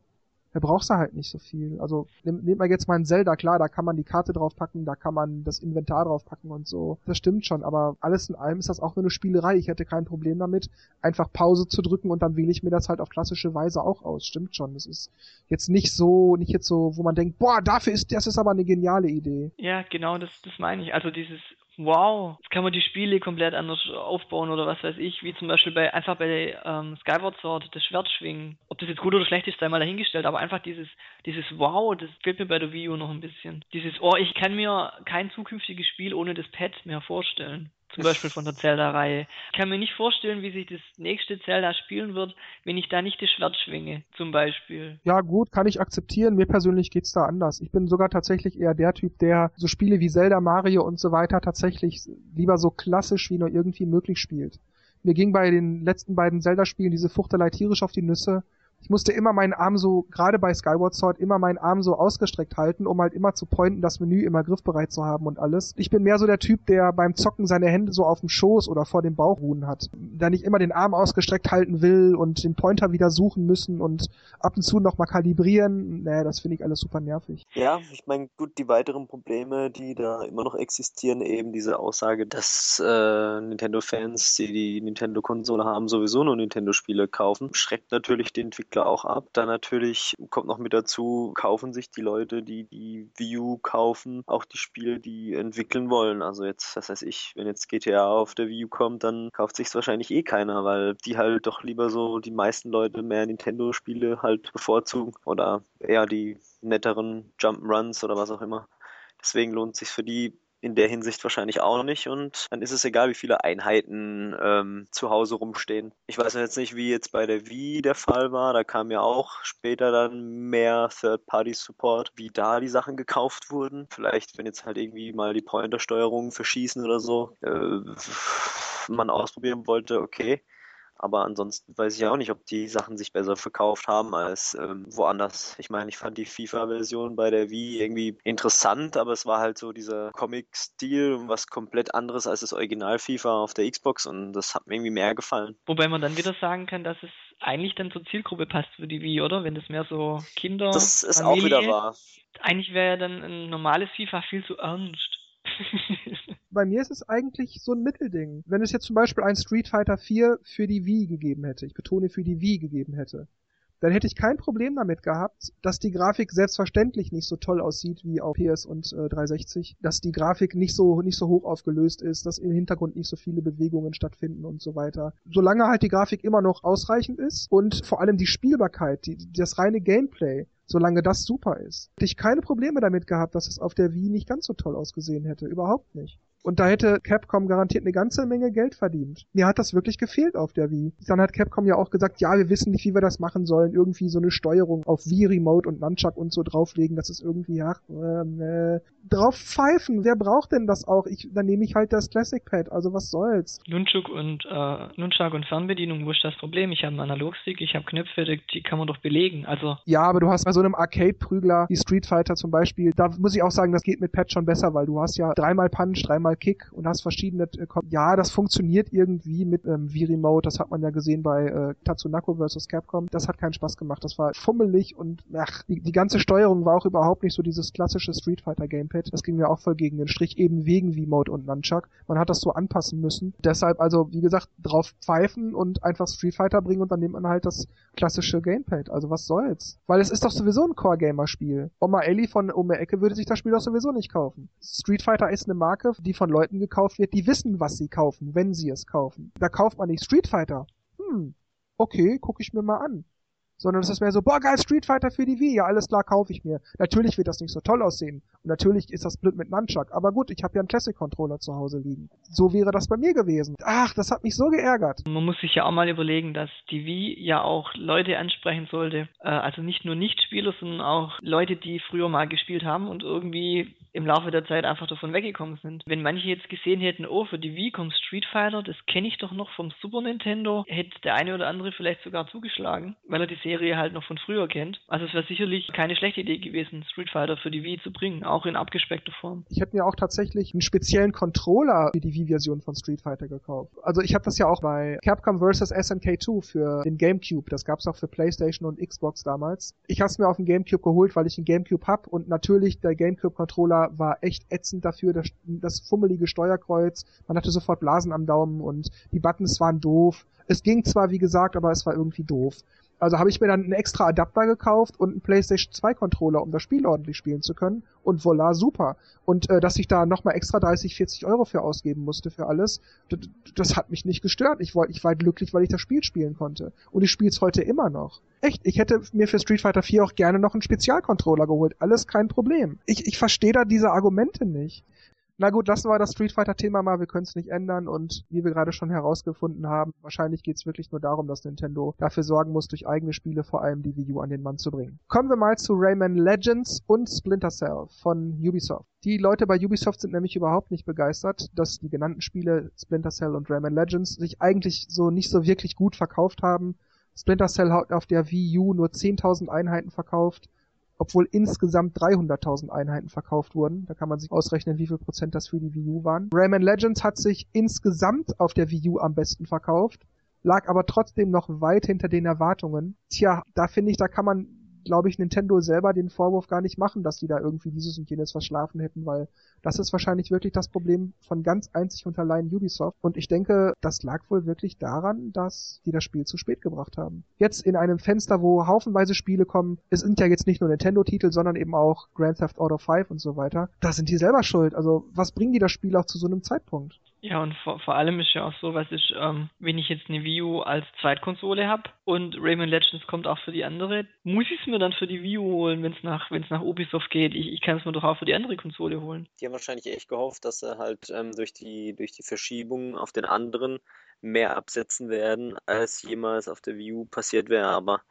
S1: da brauchst du halt nicht so viel. Also nehmt mal jetzt mal ein Zelda, klar, da kann man die Karte draufpacken, da kann man das Inventar draufpacken und so. Das stimmt schon, aber alles in allem ist das auch nur eine Spielerei. Ich hätte kein Problem damit, einfach Pause zu drücken und dann wähle ich mir das halt auf klassische Weise auch aus. Stimmt schon. Das ist jetzt nicht so, nicht jetzt so, wo man denkt, boah, dafür ist, das ist aber eine geniale Idee.
S3: Ja, genau, das, das meine ich. Also dieses wow, jetzt kann man die Spiele komplett anders aufbauen oder was weiß ich, wie zum Beispiel bei einfach bei ähm, Skyward Sword das Schwertschwingen. Ob das jetzt gut oder schlecht ist, sei mal dahingestellt, aber einfach dieses, dieses Wow, das fehlt mir bei der Wii U noch ein bisschen. Dieses, oh, ich kann mir kein zukünftiges Spiel ohne das Pad mehr vorstellen zum Beispiel von der Zelda-Reihe. Ich kann mir nicht vorstellen, wie sich das nächste Zelda spielen wird, wenn ich da nicht das Schwert schwinge, zum Beispiel.
S1: Ja, gut, kann ich akzeptieren. Mir persönlich geht's da anders. Ich bin sogar tatsächlich eher der Typ, der so Spiele wie Zelda, Mario und so weiter tatsächlich lieber so klassisch wie nur irgendwie möglich spielt. Mir ging bei den letzten beiden Zelda-Spielen diese Fuchtelei tierisch auf die Nüsse ich musste immer meinen Arm so, gerade bei Skyward Sword, immer meinen Arm so ausgestreckt halten, um halt immer zu pointen, das Menü immer griffbereit zu haben und alles. Ich bin mehr so der Typ, der beim Zocken seine Hände so auf dem Schoß oder vor dem Bauch ruhen hat. Der nicht immer den Arm ausgestreckt halten will und den Pointer wieder suchen müssen und ab und zu nochmal kalibrieren. Nee, das finde ich alles super nervig.
S2: Ja, ich meine, gut, die weiteren Probleme, die da immer noch existieren, eben diese Aussage, dass äh, Nintendo-Fans, die die Nintendo-Konsole haben, sowieso nur Nintendo-Spiele kaufen, schreckt natürlich den Entwickler Entwickler auch ab. Dann natürlich kommt noch mit dazu, kaufen sich die Leute, die die Wii U kaufen, auch die Spiele, die entwickeln wollen. Also jetzt, was weiß ich, wenn jetzt GTA auf der Wii U kommt, dann kauft sich wahrscheinlich eh keiner, weil die halt doch lieber so die meisten Leute mehr Nintendo-Spiele halt bevorzugen oder eher die netteren Jump'n'Runs oder was auch immer. Deswegen lohnt sich für die in der Hinsicht wahrscheinlich auch nicht und dann ist es egal, wie viele Einheiten ähm, zu Hause rumstehen. Ich weiß jetzt nicht, wie jetzt bei der Wii der Fall war, da kam ja auch später dann mehr Third-Party-Support, wie da die Sachen gekauft wurden. Vielleicht, wenn jetzt halt irgendwie mal die Pointer-Steuerung verschießen oder so, äh, man ausprobieren wollte, okay. Aber ansonsten weiß ich auch nicht, ob die Sachen sich besser verkauft haben als ähm, woanders. Ich meine, ich fand die FIFA-Version bei der Wii irgendwie interessant, aber es war halt so dieser Comic-Stil und was komplett anderes als das Original FIFA auf der Xbox und das hat mir irgendwie mehr gefallen.
S3: Wobei man dann wieder sagen kann, dass es eigentlich dann zur Zielgruppe passt für die Wii, oder? Wenn das mehr so Kinder.
S2: Das ist Familie, auch wieder wahr.
S3: Eigentlich wäre ja dann ein normales FIFA viel zu ernst.
S1: Bei mir ist es eigentlich so ein Mittelding. Wenn es jetzt zum Beispiel ein Street Fighter 4 für die Wii gegeben hätte, ich betone für die Wii gegeben hätte, dann hätte ich kein Problem damit gehabt, dass die Grafik selbstverständlich nicht so toll aussieht wie auf PS und äh, 360, dass die Grafik nicht so nicht so hoch aufgelöst ist, dass im Hintergrund nicht so viele Bewegungen stattfinden und so weiter. Solange halt die Grafik immer noch ausreichend ist und vor allem die Spielbarkeit, die, das reine Gameplay solange das super ist. Hätte ich keine Probleme damit gehabt, dass es auf der Wii nicht ganz so toll ausgesehen hätte. Überhaupt nicht. Und da hätte Capcom garantiert eine ganze Menge Geld verdient. Mir hat das wirklich gefehlt auf der Wii. Dann hat Capcom ja auch gesagt, ja, wir wissen nicht, wie wir das machen sollen. Irgendwie so eine Steuerung auf Wii Remote und Nunchuck und so drauflegen. Das ist irgendwie, ach, ähm, äh, drauf pfeifen. Wer braucht denn das auch? Ich, dann nehme ich halt das Classic Pad. Also was soll's?
S3: Nunchuk und, äh, Nunchuck und Fernbedienung, wo ist das Problem? Ich habe einen Analogstick, ich habe Knöpfe, die kann man doch belegen. Also.
S1: Ja, aber du hast bei so einem Arcade-Prügler, wie Street Fighter zum Beispiel, da muss ich auch sagen, das geht mit Pad schon besser, weil du hast ja dreimal Punch, dreimal dreimal Kick und hast verschiedene, äh, ja, das funktioniert irgendwie mit ähm, V-Remote, das hat man ja gesehen bei äh, Tatsunako vs. Capcom, das hat keinen Spaß gemacht, das war fummelig und ach, die, die ganze Steuerung war auch überhaupt nicht so dieses klassische Street Fighter Gamepad, das ging mir auch voll gegen den Strich, eben wegen V-Mode und Nunchuck, man hat das so anpassen müssen, deshalb also, wie gesagt, drauf pfeifen und einfach Street Fighter bringen und dann nimmt man halt das klassische Gamepad, also was soll's, weil es ist doch sowieso ein Core-Gamer-Spiel. Oma Ellie von der Ecke würde sich das Spiel doch sowieso nicht kaufen. Street Fighter ist eine Marke, die von Leuten gekauft wird, die wissen, was sie kaufen, wenn sie es kaufen. Da kauft man nicht Street Fighter. Hm, okay, gucke ich mir mal an sondern es ist mehr so, boah, geil, Street Fighter für die Wii, ja, alles klar, kaufe ich mir. Natürlich wird das nicht so toll aussehen. Und natürlich ist das blöd mit Nunchuck. Aber gut, ich habe ja einen Classic-Controller zu Hause liegen. So wäre das bei mir gewesen. Ach, das hat mich so geärgert.
S3: Man muss sich ja auch mal überlegen, dass die Wii ja auch Leute ansprechen sollte. Äh, also nicht nur Nichtspieler, sondern auch Leute, die früher mal gespielt haben und irgendwie im Laufe der Zeit einfach davon weggekommen sind. Wenn manche jetzt gesehen hätten, oh, für die Wii kommt Street Fighter, das kenne ich doch noch vom Super Nintendo, hätte der eine oder andere vielleicht sogar zugeschlagen, weil er die Serie halt noch von früher kennt. Also es wäre sicherlich keine schlechte Idee gewesen, Street Fighter für die Wii zu bringen, auch in abgespeckter Form.
S1: Ich hätte mir auch tatsächlich einen speziellen Controller für die Wii-Version von Street Fighter gekauft. Also ich habe das ja auch bei Capcom vs. SNK 2 für den GameCube. Das gab es auch für PlayStation und Xbox damals. Ich habe es mir auf den GameCube geholt, weil ich einen GameCube hab und natürlich der GameCube-Controller war echt ätzend dafür, das, das fummelige Steuerkreuz. Man hatte sofort Blasen am Daumen und die Buttons waren doof. Es ging zwar, wie gesagt, aber es war irgendwie doof. Also habe ich mir dann einen extra Adapter gekauft und einen PlayStation 2 Controller, um das Spiel ordentlich spielen zu können. Und voila, super. Und äh, dass ich da nochmal extra 30, 40 Euro für ausgeben musste für alles, das, hat mich nicht gestört. Ich, wollte, ich war glücklich, weil ich das Spiel spielen konnte. Und ich spiele es heute immer noch. Echt, ich hätte mir für Street Fighter 4 auch gerne noch einen Spezialcontroller geholt. Alles kein Problem. Ich, ich verstehe da diese Argumente nicht. Na gut, lassen wir das Street Fighter-Thema mal, wir können es nicht ändern und wie wir gerade schon herausgefunden haben, wahrscheinlich geht es wirklich nur darum, dass Nintendo dafür sorgen muss, durch eigene Spiele vor allem die Wii U an den Mann zu bringen. Kommen wir mal zu Rayman Legends und Splinter Cell von Ubisoft. Die Leute bei Ubisoft sind nämlich überhaupt nicht begeistert, dass die genannten Spiele Splinter Cell und Rayman Legends sich eigentlich so nicht so wirklich gut verkauft haben. Splinter Cell hat auf der Wii U nur 10.000 Einheiten verkauft obwohl insgesamt 300.000 Einheiten verkauft wurden. Da kann man sich ausrechnen, wie viel Prozent das für die Wii U waren. Rayman Legends hat sich insgesamt auf der Wii U am besten verkauft, lag aber trotzdem noch weit hinter den Erwartungen. Tja, da finde ich, da kann man glaube ich, Nintendo selber den Vorwurf gar nicht machen, dass die da irgendwie dieses und jenes verschlafen hätten, weil das ist wahrscheinlich wirklich das Problem von ganz einzig und allein Ubisoft. Und ich denke, das lag wohl wirklich daran, dass die das Spiel zu spät gebracht haben. Jetzt in einem Fenster, wo haufenweise Spiele kommen, es sind ja jetzt nicht nur Nintendo-Titel, sondern eben auch Grand Theft Auto 5 und so weiter, da sind die selber schuld. Also was bringen die das Spiel auch zu so einem Zeitpunkt?
S3: Ja, und vor, vor allem ist ja auch so, was ich, ähm, wenn ich jetzt eine Wii U als Zweitkonsole habe und Rayman Legends kommt auch für die andere, muss ich es mir dann für die Wii U holen, wenn es nach, wenn's nach Ubisoft geht. Ich, ich kann es mir doch auch für die andere Konsole holen.
S2: Die haben wahrscheinlich echt gehofft, dass sie halt ähm, durch, die, durch die Verschiebung auf den anderen mehr absetzen werden, als jemals auf der Wii U passiert wäre. Aber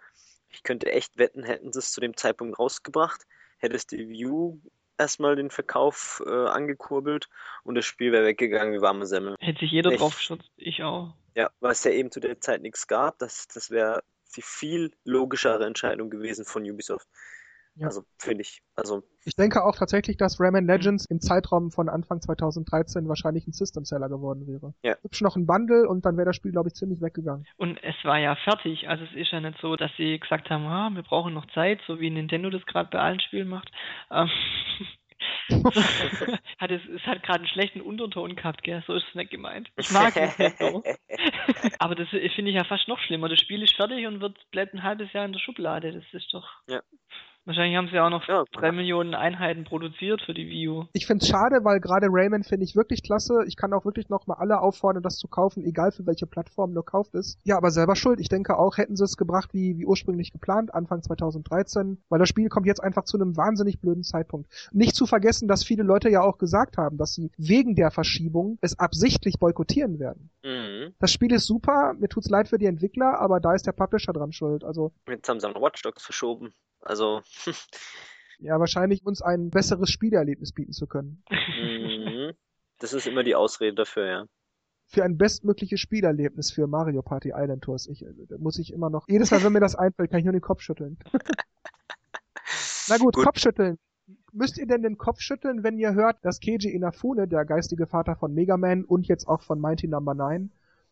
S2: ich könnte echt wetten, hätten sie es zu dem Zeitpunkt rausgebracht, hätte es die Wii U erstmal den Verkauf äh, angekurbelt und das Spiel wäre weggegangen wie warme Semmel.
S3: Hätte sich jeder Echt. drauf geschützt, ich auch.
S2: Ja, weil es ja eben zu der Zeit nichts gab. Das, das wäre die viel logischere Entscheidung gewesen von Ubisoft. Ja. Also finde ich. Also
S1: ich denke auch tatsächlich, dass Rayman Legends im Zeitraum von Anfang 2013 wahrscheinlich ein System Seller geworden wäre. Ja. Hübsch noch ein Bundle und dann wäre das Spiel, glaube ich, ziemlich weggegangen.
S3: Und es war ja fertig. Also es ist ja nicht so, dass sie gesagt haben, ah, wir brauchen noch Zeit, so wie Nintendo das gerade bei allen Spielen macht. Ähm, hat es, es hat gerade einen schlechten Unterton gehabt, gell? So ist es nicht gemeint. Ich mag es nicht so. Aber das finde ich ja fast noch schlimmer. Das Spiel ist fertig und wird bleibt ein halbes Jahr in der Schublade. Das ist doch. Ja. Wahrscheinlich haben sie auch noch ja. drei Millionen Einheiten produziert für die Wii U.
S1: Ich finde es schade, weil gerade Rayman finde ich wirklich klasse. Ich kann auch wirklich noch mal alle auffordern, das zu kaufen, egal für welche Plattform nur kauft es. Ja, aber selber schuld. Ich denke auch, hätten sie es gebracht wie, wie ursprünglich geplant, Anfang 2013, weil das Spiel kommt jetzt einfach zu einem wahnsinnig blöden Zeitpunkt. Nicht zu vergessen, dass viele Leute ja auch gesagt haben, dass sie wegen der Verschiebung es absichtlich boykottieren werden. Mhm. Das Spiel ist super, mir tut's leid für die Entwickler, aber da ist der Publisher dran schuld. Also
S2: jetzt haben sie noch Watch Dogs verschoben. Also.
S1: ja, wahrscheinlich uns ein besseres Spielerlebnis bieten zu können. Mhm.
S2: Das ist immer die Ausrede dafür, ja.
S1: Für ein bestmögliches Spielerlebnis für Mario Party Island Tours. Ich, da muss ich immer noch. Jedes Mal, wenn mir das einfällt, kann ich nur den Kopf schütteln. Na gut, gut, Kopfschütteln. Müsst ihr denn den Kopf schütteln, wenn ihr hört, dass Keiji Inafune, der geistige Vater von Mega Man und jetzt auch von Mighty Number no. 9,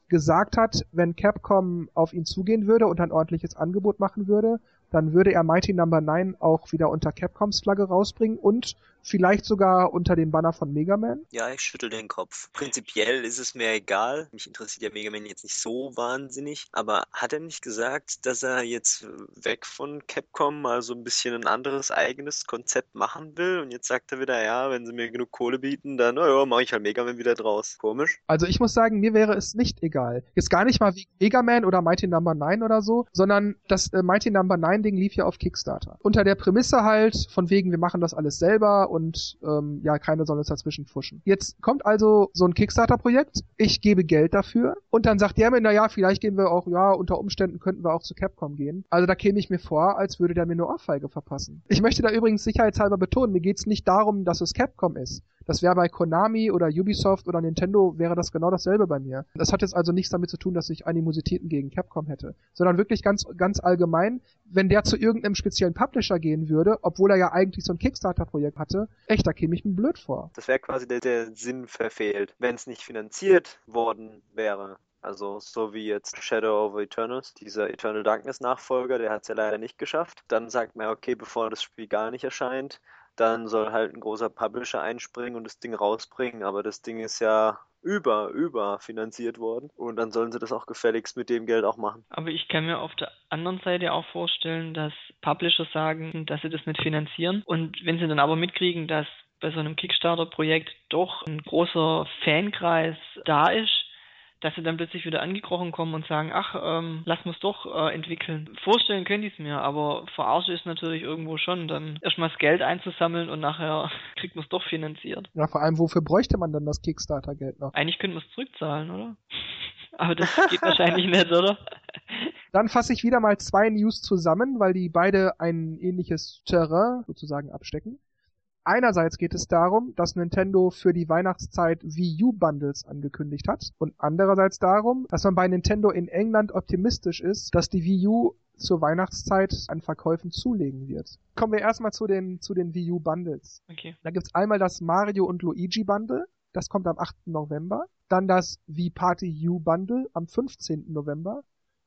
S1: gesagt hat, wenn Capcom auf ihn zugehen würde und ein ordentliches Angebot machen würde, dann würde er Mighty Number no. 9 auch wieder unter Capcoms Flagge rausbringen und vielleicht sogar unter dem Banner von Mega Man?
S2: Ja, ich schüttel den Kopf. Prinzipiell ist es mir egal. Mich interessiert ja Mega Man jetzt nicht so wahnsinnig. Aber hat er nicht gesagt, dass er jetzt weg von Capcom mal so ein bisschen ein anderes eigenes Konzept machen will? Und jetzt sagt er wieder, ja, wenn sie mir genug Kohle bieten, dann, naja, mache ich halt Mega Man wieder draus. Komisch.
S1: Also ich muss sagen, mir wäre es nicht egal. Jetzt gar nicht mal wie Mega Man oder Mighty Number no. 9 oder so, sondern das äh, Mighty Number no. 9 Ding lief ja auf Kickstarter. Unter der Prämisse halt, von wegen, wir machen das alles selber und ähm, ja, keiner soll uns dazwischen fuschen. Jetzt kommt also so ein Kickstarter-Projekt, ich gebe Geld dafür und dann sagt der mir, naja, vielleicht gehen wir auch, ja, unter Umständen könnten wir auch zu Capcom gehen. Also da käme ich mir vor, als würde der mir nur Ohrfeige verpassen. Ich möchte da übrigens sicherheitshalber betonen, mir geht's nicht darum, dass es Capcom ist. Das wäre bei Konami oder Ubisoft oder Nintendo wäre das genau dasselbe bei mir. Das hat jetzt also nichts damit zu tun, dass ich Animositäten gegen Capcom hätte, sondern wirklich ganz, ganz allgemein, wenn der zu irgendeinem speziellen Publisher gehen würde, obwohl er ja eigentlich so ein Kickstarter-Projekt hatte, echt, da käme ich mir blöd vor.
S2: Das wäre quasi der, der Sinn verfehlt. Wenn es nicht finanziert worden wäre, also so wie jetzt Shadow of Eternals, dieser Eternal Darkness Nachfolger, der hat es ja leider nicht geschafft. Dann sagt man, okay, bevor das Spiel gar nicht erscheint, dann soll halt ein großer Publisher einspringen und das Ding rausbringen, aber das Ding ist ja über, über finanziert worden und dann sollen sie das auch gefälligst mit dem Geld auch machen.
S3: Aber ich kann mir auf der anderen Seite auch vorstellen, dass Publisher sagen, dass sie das nicht finanzieren und wenn sie dann aber mitkriegen, dass bei so einem Kickstarter-Projekt doch ein großer Fankreis da ist, dass sie dann plötzlich wieder angekrochen kommen und sagen, ach, ähm, lass uns doch äh, entwickeln. Vorstellen könnte ich es mir, aber verarsche ist natürlich irgendwo schon, dann erstmal das Geld einzusammeln und nachher kriegt man es doch finanziert.
S1: Ja, vor allem, wofür bräuchte man denn das Kickstarter-Geld noch?
S3: Eigentlich könnte man es zurückzahlen, oder? aber das geht wahrscheinlich nicht, oder?
S1: Dann fasse ich wieder mal zwei News zusammen, weil die beide ein ähnliches Terrain sozusagen abstecken. Einerseits geht es darum, dass Nintendo für die Weihnachtszeit Wii U Bundles angekündigt hat und andererseits darum, dass man bei Nintendo in England optimistisch ist, dass die Wii U zur Weihnachtszeit an Verkäufen zulegen wird. Kommen wir erstmal zu den, zu den Wii U Bundles.
S3: Okay.
S1: Da gibt's einmal das Mario und Luigi Bundle, das kommt am 8. November. Dann das Wii Party U Bundle am 15. November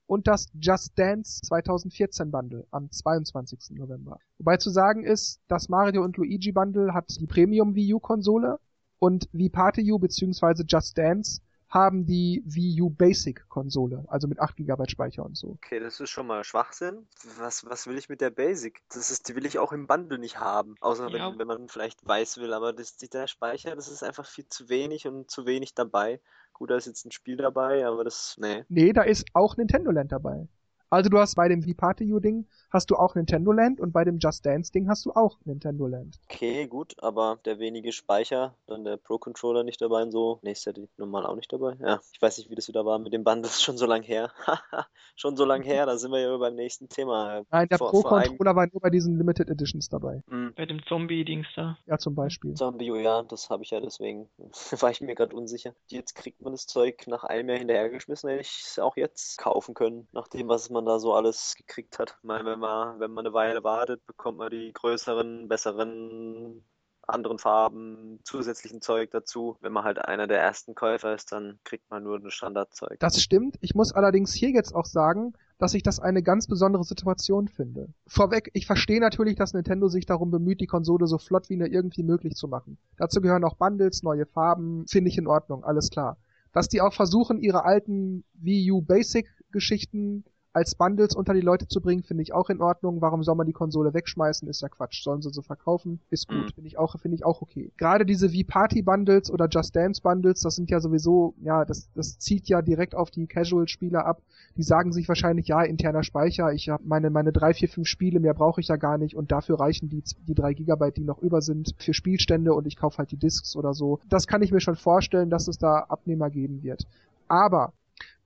S1: und das Just Dance 2014 Bundle am 22. November. Wobei zu sagen ist, das Mario und Luigi Bundle hat die Premium Wii U Konsole und Wii Party U bzw. Just Dance haben die Wii U Basic Konsole, also mit 8 GB Speicher und so.
S2: Okay, das ist schon mal Schwachsinn. Was, was will ich mit der Basic? Das ist, die will ich auch im Bundle nicht haben. Außer
S3: Ja.
S2: wenn, wenn man vielleicht weiß will, aber das, der Speicher, das ist einfach viel zu wenig und zu wenig dabei. Gut, da ist jetzt ein Spiel dabei, aber das, nee.
S1: Nee, da ist auch Nintendo Land dabei. Also du hast bei dem Wii Party U Ding hast du auch Nintendo Land und bei dem Just Dance Ding hast du auch Nintendo Land.
S2: Okay, gut, aber der wenige Speicher, dann der Pro-Controller nicht dabei und so. Nee, ist der normal auch nicht dabei? Ja, ich weiß nicht, wie das wieder war mit dem Band, das ist schon so lang her. schon so lang her, da sind wir ja beim nächsten Thema.
S1: Nein, der
S2: Vor-
S1: Pro
S2: einem-
S1: Controller war nur bei diesen Limited Editions dabei.
S2: Hm,
S3: Bei dem Zombie-Dings da.
S1: Ja, zum Beispiel.
S2: Zombie, oh ja, das habe ich ja deswegen. war ich mir gerade unsicher. Jetzt kriegt man das Zeug nach einem Jahr hinterhergeschmissen, hätte ich es auch jetzt kaufen können, nach dem, was man da so alles gekriegt hat. Ich meine, wenn man, wenn man eine Weile wartet, bekommt man die größeren, besseren, anderen Farben, zusätzlichen Zeug dazu. Wenn man halt einer der ersten Käufer ist, dann kriegt man nur das Standardzeug.
S1: Das stimmt. Ich muss allerdings hier jetzt auch sagen, dass ich das eine ganz besondere Situation finde. Vorweg, ich verstehe natürlich, dass Nintendo sich darum bemüht, die Konsole so flott wie nur irgendwie möglich zu machen. Dazu gehören auch Bundles, neue Farben, finde ich in Ordnung, alles klar. Dass die auch versuchen, ihre alten Wii U Basic Geschichten als Bundles unter die Leute zu bringen, finde ich auch in Ordnung. Warum soll man die Konsole wegschmeißen? Ist ja Quatsch. Sollen sie so verkaufen? Ist gut.
S2: Mhm.
S1: Finde ich auch, finde ich auch okay. Gerade diese V-Party-Bundles oder Just Dance-Bundles, das sind ja sowieso, ja, das, das zieht ja direkt auf die Casual-Spieler ab. Die sagen sich wahrscheinlich, ja, interner Speicher, ich habe meine, meine drei, vier, fünf Spiele, mehr brauche ich ja gar nicht und dafür reichen die, die drei Gigabyte, die noch über sind, für Spielstände und ich kaufe halt die Discs oder so. Das kann ich mir schon vorstellen, dass es da Abnehmer geben wird. Aber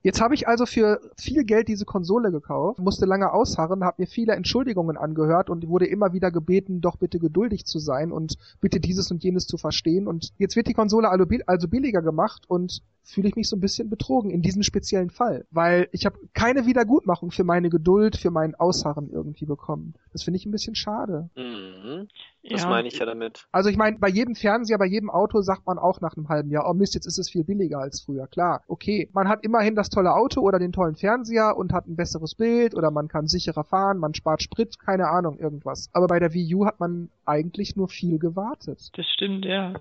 S1: Jetzt habe ich also für viel Geld diese Konsole gekauft, musste lange ausharren, habe mir viele Entschuldigungen angehört und wurde immer wieder gebeten, doch bitte geduldig zu sein und bitte dieses und jenes zu verstehen. Und jetzt wird die Konsole also also billiger gemacht und fühle ich mich so ein bisschen betrogen in diesem speziellen Fall, weil ich habe keine Wiedergutmachung für meine Geduld, für mein Ausharren irgendwie bekommen. Das finde ich ein bisschen schade.
S2: Mhm. Das
S3: Ja.
S2: meine ich ja damit.
S1: Also ich meine, bei jedem Fernseher, bei jedem Auto sagt man auch nach einem halben Jahr, oh Mist, jetzt ist es viel billiger als früher. Klar, okay, man hat immerhin das tolle Auto oder den tollen Fernseher und hat ein besseres Bild oder man kann sicherer fahren, man spart Sprit, keine Ahnung, irgendwas. Aber bei der Wii U hat man eigentlich nur viel gewartet.
S3: Das stimmt, ja.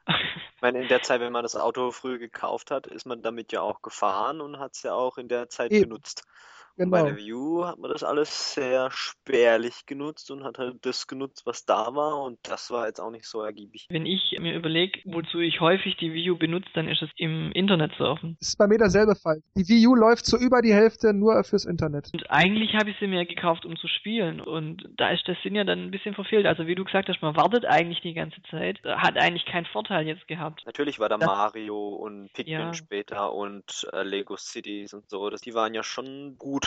S2: Ich meine, in der Zeit, wenn man das Auto früh gekauft hat, ist man damit ja auch gefahren und hat es ja auch in der Zeit
S1: Eben.
S2: genutzt. Und bei
S1: Genau.
S2: der Wii U hat man das alles sehr spärlich genutzt und hat halt das genutzt, was da war und das war jetzt auch nicht so ergiebig.
S3: Wenn ich mir überlege, wozu ich häufig die Wii U benutze, dann ist es im Internet surfen.
S1: Das ist bei mir derselbe Fall. Die Wii U läuft so über die Hälfte nur fürs Internet.
S3: Und eigentlich habe ich sie mir gekauft, um zu spielen. Und da ist der Sinn ja dann ein bisschen verfehlt. Also wie du gesagt hast, man wartet eigentlich die ganze Zeit. Hat eigentlich keinen Vorteil jetzt gehabt.
S2: Natürlich war da
S3: Das-
S2: Mario und Pikmin
S3: Ja.
S2: später und äh, Lego Cities und so, das, die waren ja schon gut.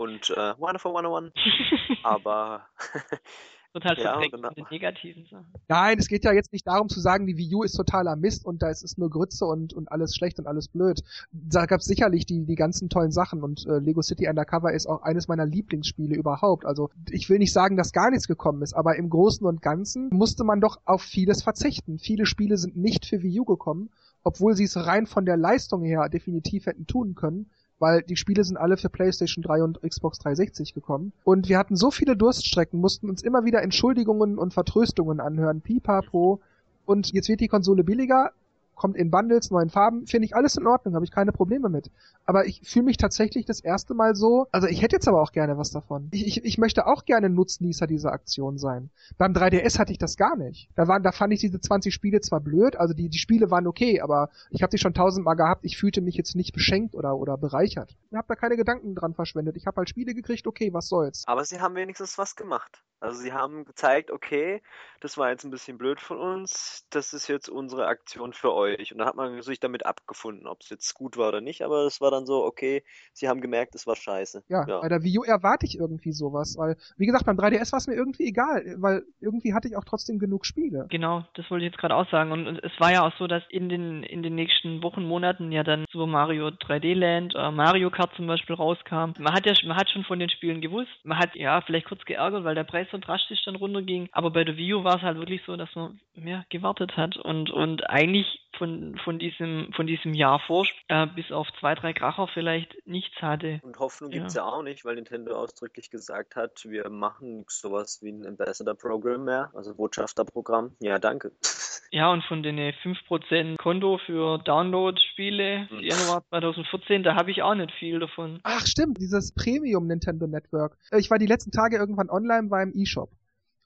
S2: Und äh, for 101, aber
S3: Total
S2: Ja,
S3: den negativen Sachen.
S1: Nein, es geht ja jetzt nicht darum zu sagen, die Wii U ist totaler Mist und da ist es nur Grütze und, und alles schlecht und alles blöd. Da gab's sicherlich die, die ganzen tollen Sachen und äh, Lego City Undercover ist auch eines meiner Lieblingsspiele überhaupt. Also ich will nicht sagen, dass gar nichts gekommen ist, aber im Großen und Ganzen musste man doch auf vieles verzichten. Viele Spiele sind nicht für Wii U gekommen, obwohl sie es rein von der Leistung her definitiv hätten tun können, weil die Spiele sind alle für PlayStation 3 und Xbox 360 gekommen. Und wir hatten so viele Durststrecken, mussten uns immer wieder Entschuldigungen und Vertröstungen anhören, pipapo. Und jetzt wird die Konsole billiger, kommt in Bundles, neuen Farben, finde ich alles in Ordnung, habe ich keine Probleme mit. Aber ich fühle mich tatsächlich das erste Mal so, also ich hätte jetzt aber auch gerne was davon. Ich, ich, ich möchte auch gerne Nutznießer dieser Aktion sein. Beim 3DS hatte ich das gar nicht. Da waren, da fand ich diese 20 Spiele zwar blöd, also die, die Spiele waren okay, aber ich habe die schon tausendmal gehabt, ich fühlte mich jetzt nicht beschenkt oder, oder bereichert. Ich habe da keine Gedanken dran verschwendet. Ich habe halt Spiele gekriegt, okay, was soll's.
S2: Aber sie haben wenigstens was gemacht. Also sie haben gezeigt, okay, das war jetzt ein bisschen blöd von uns, das ist jetzt unsere Aktion für euch. Und dann hat man sich damit abgefunden, ob es jetzt gut war oder nicht, aber es war dann so, okay, sie haben gemerkt, es war scheiße.
S1: Ja, ja, bei der Wii U erwarte ich irgendwie sowas, weil, wie gesagt, beim 3DS war es mir irgendwie egal, weil irgendwie hatte ich auch trotzdem genug Spiele.
S3: Genau, das wollte ich jetzt gerade auch sagen. Und es war ja auch so, dass in den, in den nächsten Wochen, Monaten ja dann Super Mario 3D Land, äh, Mario Kart zum Beispiel rauskam. Man hat ja, man hat schon von den Spielen gewusst. Man hat ja vielleicht kurz geärgert, weil der Preis so drastisch dann runterging. Aber bei der Wii U war es halt wirklich so, dass man mehr gewartet hat und, und eigentlich von, von diesem, von diesem Jahr vor, äh, bis auf zwei, drei Kracher vielleicht nichts hatte.
S2: Und Hoffnung gibt es ja. ja auch nicht, weil Nintendo ausdrücklich gesagt hat, wir machen sowas wie ein Ambassador-Programm mehr, also Botschafterprogramm. Ja, danke.
S3: Ja, und von den 5% Konto für Download-Spiele, hm. Januar 2014, da habe ich auch nicht viel davon.
S1: Ach stimmt, dieses Premium Nintendo Network. Ich war die letzten Tage irgendwann online beim eShop.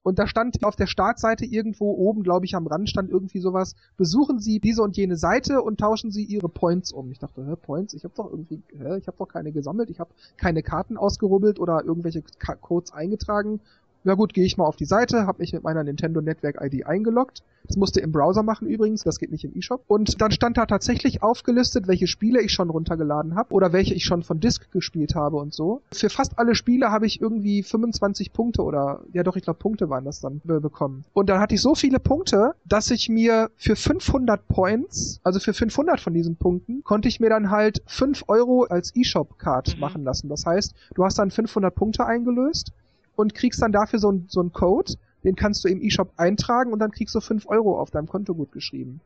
S1: Und da stand auf der Startseite irgendwo oben, glaube ich, am Rand stand irgendwie sowas, besuchen Sie diese und jene Seite und tauschen Sie Ihre Points um. Ich dachte, hä, Points? Ich habe doch irgendwie, hä, ich habe doch keine gesammelt, ich habe keine Karten ausgerubbelt oder irgendwelche Codes eingetragen ja gut, gehe ich mal auf die Seite, habe mich mit meiner Nintendo Network ID eingeloggt. Das musste im Browser machen übrigens, das geht nicht im eShop. Und dann stand da tatsächlich aufgelistet, welche Spiele ich schon runtergeladen habe oder welche ich schon von Disk gespielt habe und so. Für fast alle Spiele habe ich irgendwie 25 Punkte oder ja doch, ich glaube Punkte waren das dann bekommen. Und dann hatte ich so viele Punkte, dass ich mir für 500 Points, also für 500 von diesen Punkten, konnte ich mir dann halt 5 Euro als eShop-Card mhm. machen lassen. Das heißt, du hast dann 500 Punkte eingelöst und kriegst dann dafür so, ein, so einen Code, den kannst du im eShop eintragen und dann kriegst du 5 Euro auf deinem Konto gut geschrieben.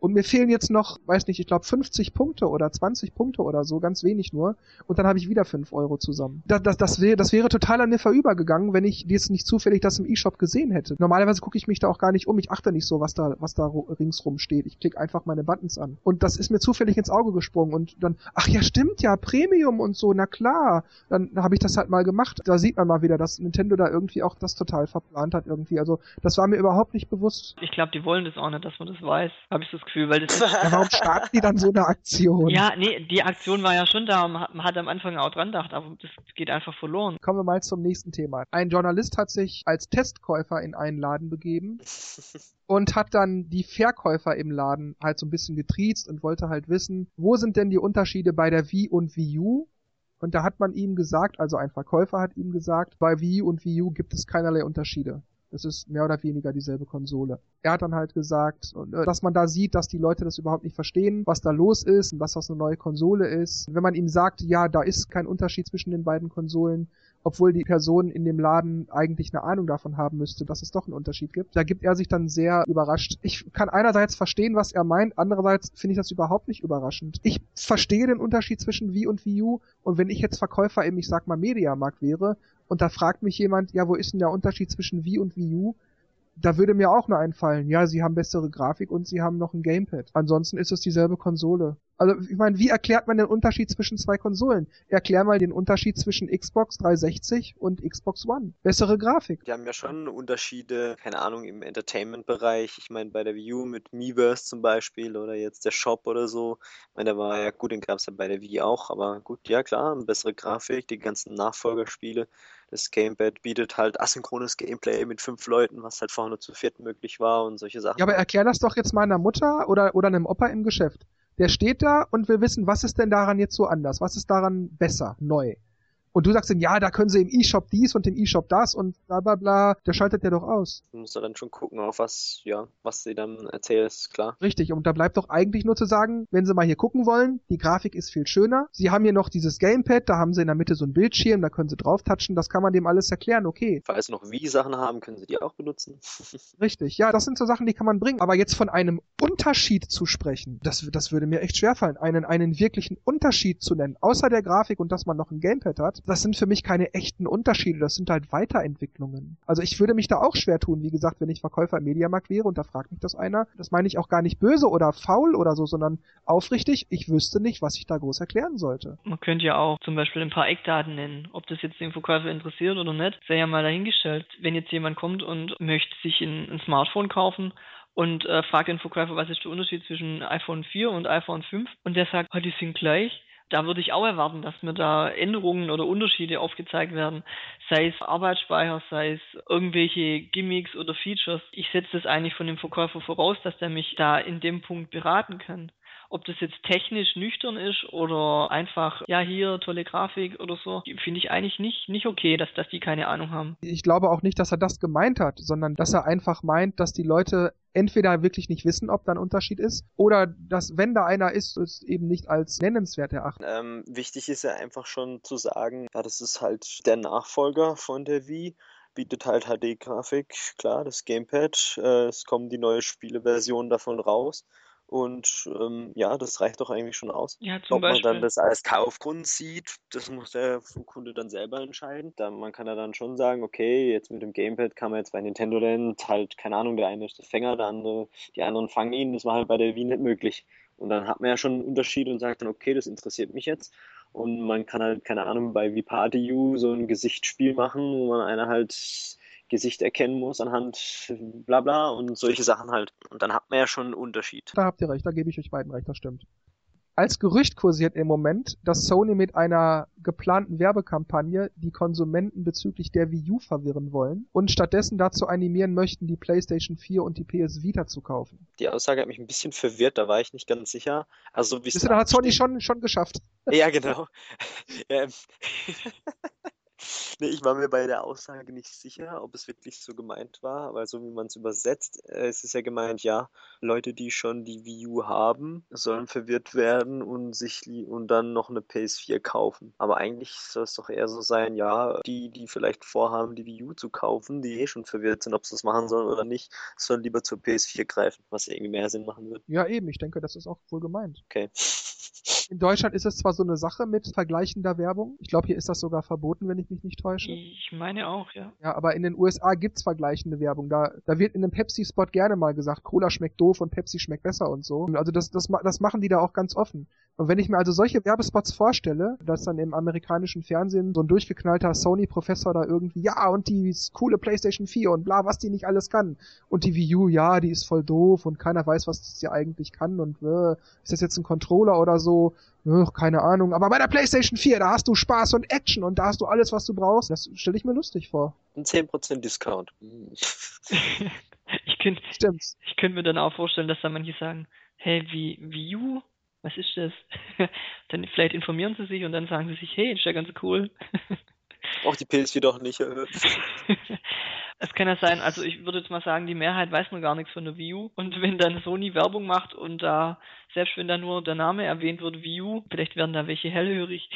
S1: Und mir fehlen jetzt noch, weiß nicht, ich glaube 50 Punkte oder 20 Punkte oder so, ganz wenig nur. Und dann habe ich wieder 5 Euro zusammen. Das, das, das, wäre, das wäre total an mir vorübergegangen, wenn ich jetzt nicht zufällig das im E-Shop gesehen hätte. Normalerweise gucke ich mich da auch gar nicht um. Ich achte nicht so, was da, was da ringsrum steht. Ich klicke einfach meine Buttons an. Und das ist mir zufällig ins Auge gesprungen. Und dann, ach ja, stimmt ja, Premium und so, na klar. Dann habe ich das halt mal gemacht. Da sieht man mal wieder, dass Nintendo da irgendwie auch das total verplant hat irgendwie. Also das war mir überhaupt nicht bewusst.
S3: Ich glaube, die wollen das auch nicht, dass man das weiß. Habe ich das Gefühl, weil das
S1: ja, warum starten die dann so eine Aktion?
S3: Ja, nee, die Aktion war ja schon da, man hat am Anfang auch dran gedacht, aber das geht einfach verloren.
S1: Kommen wir mal zum nächsten Thema. Ein Journalist hat sich als Testkäufer in einen Laden begeben und hat dann die Verkäufer im Laden halt so ein bisschen getriezt und wollte halt wissen, wo sind denn die Unterschiede bei der Wii und Wii U? Und da hat man ihm gesagt, also ein Verkäufer hat ihm gesagt, bei Wii und Wii U gibt es keinerlei Unterschiede. Es ist mehr oder weniger dieselbe Konsole. Er hat dann halt gesagt, äh, dass man da sieht, dass die Leute das überhaupt nicht verstehen, was da los ist und dass das eine neue Konsole ist. Wenn man ihm sagt, ja, da ist kein Unterschied zwischen den beiden Konsolen, obwohl die Person in dem Laden eigentlich eine Ahnung davon haben müsste, dass es doch einen Unterschied gibt. Da gibt er sich dann sehr überrascht. Ich kann einerseits verstehen, was er meint, andererseits finde ich das überhaupt nicht überraschend. Ich verstehe den Unterschied zwischen Wii und Wii U und wenn ich jetzt Verkäufer im, ich sag mal, Mediamarkt wäre und da fragt mich jemand, ja, wo ist denn der Unterschied zwischen Wii und Wii U? Da würde mir auch nur einfallen, ja, sie haben bessere Grafik und sie haben noch ein Gamepad. Ansonsten ist es dieselbe Konsole. Also ich meine, wie erklärt man den Unterschied zwischen zwei Konsolen? Erklär mal den Unterschied zwischen Xbox 360 und Xbox One. Bessere Grafik.
S2: Die haben ja schon Unterschiede, keine Ahnung, im Entertainment-Bereich. Ich meine, bei der Wii U mit Miiverse zum Beispiel oder jetzt der Shop oder so. Ich meine, der war ja gut, den gab es ja bei der Wii auch, aber gut, ja klar, bessere Grafik, die ganzen Nachfolgerspiele. Das Gamepad bietet halt asynchrones Gameplay mit fünf Leuten, was halt vorne zu viert möglich war und solche Sachen.
S1: Ja, aber erklär das doch jetzt meiner Mutter oder, oder einem Opa im Geschäft. Der steht da und will wissen, was ist denn daran jetzt so anders? Was ist daran besser, neu? Und du sagst dann, ja, da können sie im E-Shop dies und im E-Shop das und bla bla bla, der schaltet der doch aus.
S2: Du musst dann schon gucken, auf was, ja, was sie dann erzählen, ist klar.
S1: Richtig, und da bleibt doch eigentlich nur zu sagen, wenn sie mal hier gucken wollen, die Grafik ist viel schöner. Sie haben hier noch dieses Gamepad, da haben sie in der Mitte so ein Bildschirm, da können sie drauf touchen, das kann man dem alles erklären, okay.
S2: Falls sie noch Wie-Sachen haben, können sie die auch benutzen.
S1: Richtig, ja, das sind so Sachen, die kann man bringen. Aber jetzt von einem Unterschied zu sprechen, das, das würde mir echt schwerfallen, einen, einen wirklichen Unterschied zu nennen, außer der Grafik und dass man noch ein Gamepad hat, das sind für mich keine echten Unterschiede, das sind halt Weiterentwicklungen. Also ich würde mich da auch schwer tun, wie gesagt, wenn ich Verkäufer im Mediamarkt wäre und da fragt mich das einer, das meine ich auch gar nicht böse oder faul oder so, sondern aufrichtig, ich wüsste nicht, was ich da groß erklären sollte.
S3: Man könnte ja auch zum Beispiel ein paar Eckdaten nennen, ob das jetzt den Verkäufer interessiert oder nicht, sei ja mal dahingestellt. Wenn jetzt jemand kommt und möchte sich ein, ein Smartphone kaufen und äh, fragt den Verkäufer, was ist der Unterschied zwischen iPhone 4 und iPhone 5 und der sagt, oh, die sind gleich, da würde ich auch erwarten, dass mir da Änderungen oder Unterschiede aufgezeigt werden, sei es Arbeitsspeicher, sei es irgendwelche Gimmicks oder Features. Ich setze das eigentlich von dem Verkäufer voraus, dass der mich da in dem Punkt beraten kann. Ob das jetzt technisch nüchtern ist oder einfach, ja, hier tolle Grafik oder so, finde ich eigentlich nicht, nicht okay, dass, dass die keine Ahnung haben.
S1: Ich glaube auch nicht, dass er das gemeint hat, sondern dass er einfach meint, dass die Leute entweder wirklich nicht wissen, ob da ein Unterschied ist, oder dass, wenn da einer ist, es eben nicht als nennenswert erachten.
S2: Ähm, wichtig ist ja einfach schon zu sagen, ja, das ist halt der Nachfolger von der Wii bietet halt HD-Grafik, klar, das Gamepad, äh, es kommen die neue Spieleversion davon raus und ähm, ja, das reicht doch eigentlich schon aus.
S3: Ja,
S2: Ob man
S3: Beispiel.
S2: dann das als Kaufgrund sieht, das muss der Kunde dann selber entscheiden. Da, man kann ja dann schon sagen, okay, jetzt mit dem Gamepad kann man jetzt bei Nintendo Land halt, keine Ahnung, der eine ist der Fänger, der andere, die anderen fangen ihn. Das war halt bei der Wii nicht möglich. Und dann hat man ja schon einen Unterschied und sagt dann, okay, das interessiert mich jetzt. Und man kann halt, keine Ahnung, bei Vipati U so ein Gesichtsspiel machen, wo man einer halt Gesicht erkennen muss anhand bla bla und solche Sachen halt. Und dann hat man ja schon einen Unterschied.
S1: Da habt ihr recht, da gebe ich euch beiden recht, das stimmt. Als Gerücht kursiert im Moment, dass Sony mit einer geplanten Werbekampagne die Konsumenten bezüglich der Wii U verwirren wollen und stattdessen dazu animieren möchten, die PlayStation 4 und die PS Vita zu kaufen.
S2: Die Aussage hat mich ein bisschen verwirrt, da war ich nicht ganz sicher. Also wie
S1: Wisst ihr, da hat Sony schon, schon geschafft.
S2: Ja, genau. nee, ich war mir bei der Aussage nicht sicher, ob es wirklich so gemeint war, weil so wie man es übersetzt, äh, es ist ja gemeint, ja, Leute, die schon die Wii U haben, sollen verwirrt werden und sich und dann noch eine PS4 kaufen. Aber eigentlich soll es doch eher so sein, ja, die, die vielleicht vorhaben, die Wii U zu kaufen, die eh schon verwirrt sind, ob sie das machen sollen oder nicht, sollen lieber zur PS4 greifen, was irgendwie mehr Sinn machen würde.
S1: Ja, eben, ich denke, das ist auch wohl gemeint.
S2: Okay.
S1: In Deutschland ist es zwar so eine Sache mit vergleichender Werbung. Ich glaube, hier ist das sogar verboten, wenn ich mich nicht täusche.
S3: Ich meine auch, ja.
S1: Ja, aber in den USA gibt's vergleichende Werbung. Da, da wird in einem Pepsi-Spot gerne mal gesagt, Cola schmeckt doof und Pepsi schmeckt besser und so. Also das, das, das machen die da auch ganz offen. Und wenn ich mir also solche Werbespots vorstelle, dass dann im amerikanischen Fernsehen so ein durchgeknallter Sony-Professor da irgendwie, ja, und die coole PlayStation 4 und bla, was die nicht alles kann. Und die Wii U, ja, die ist voll doof und keiner weiß, was das hier eigentlich kann und äh, ist das jetzt ein Controller oder so? Ugh, keine Ahnung. Aber bei der PlayStation 4, da hast du Spaß und Action und da hast du alles, was du brauchst. Das stelle ich mir lustig vor.
S2: Ein 10% Discount.
S3: Ich könnte
S1: Stimmt's.
S3: ich könnte mir dann auch vorstellen, dass da manche sagen, hey, wie Wii U? Was ist das? dann vielleicht informieren sie sich und dann sagen sie sich, hey, ist ja ganz cool.
S2: Braucht die PS4 doch nicht.
S3: Es kann ja sein, also ich würde jetzt mal sagen, die Mehrheit weiß noch gar nichts von der Wii U. Und wenn dann Sony Werbung macht und da, selbst wenn da nur der Name erwähnt wird, Wii U, vielleicht werden da welche hellhörig.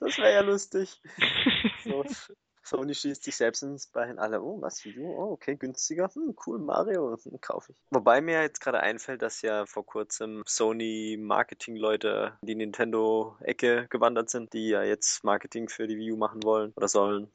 S2: Das wäre ja lustig. So, Sony schießt sich selbst ins Bein. Alle, oh, was, Video? Oh, okay, günstiger. Hm, cool, Mario, hm, kaufe ich. Wobei mir jetzt gerade einfällt, dass ja vor kurzem Sony-Marketing-Leute in die Nintendo-Ecke gewandert sind, die ja jetzt Marketing für die Wii U machen wollen oder sollen.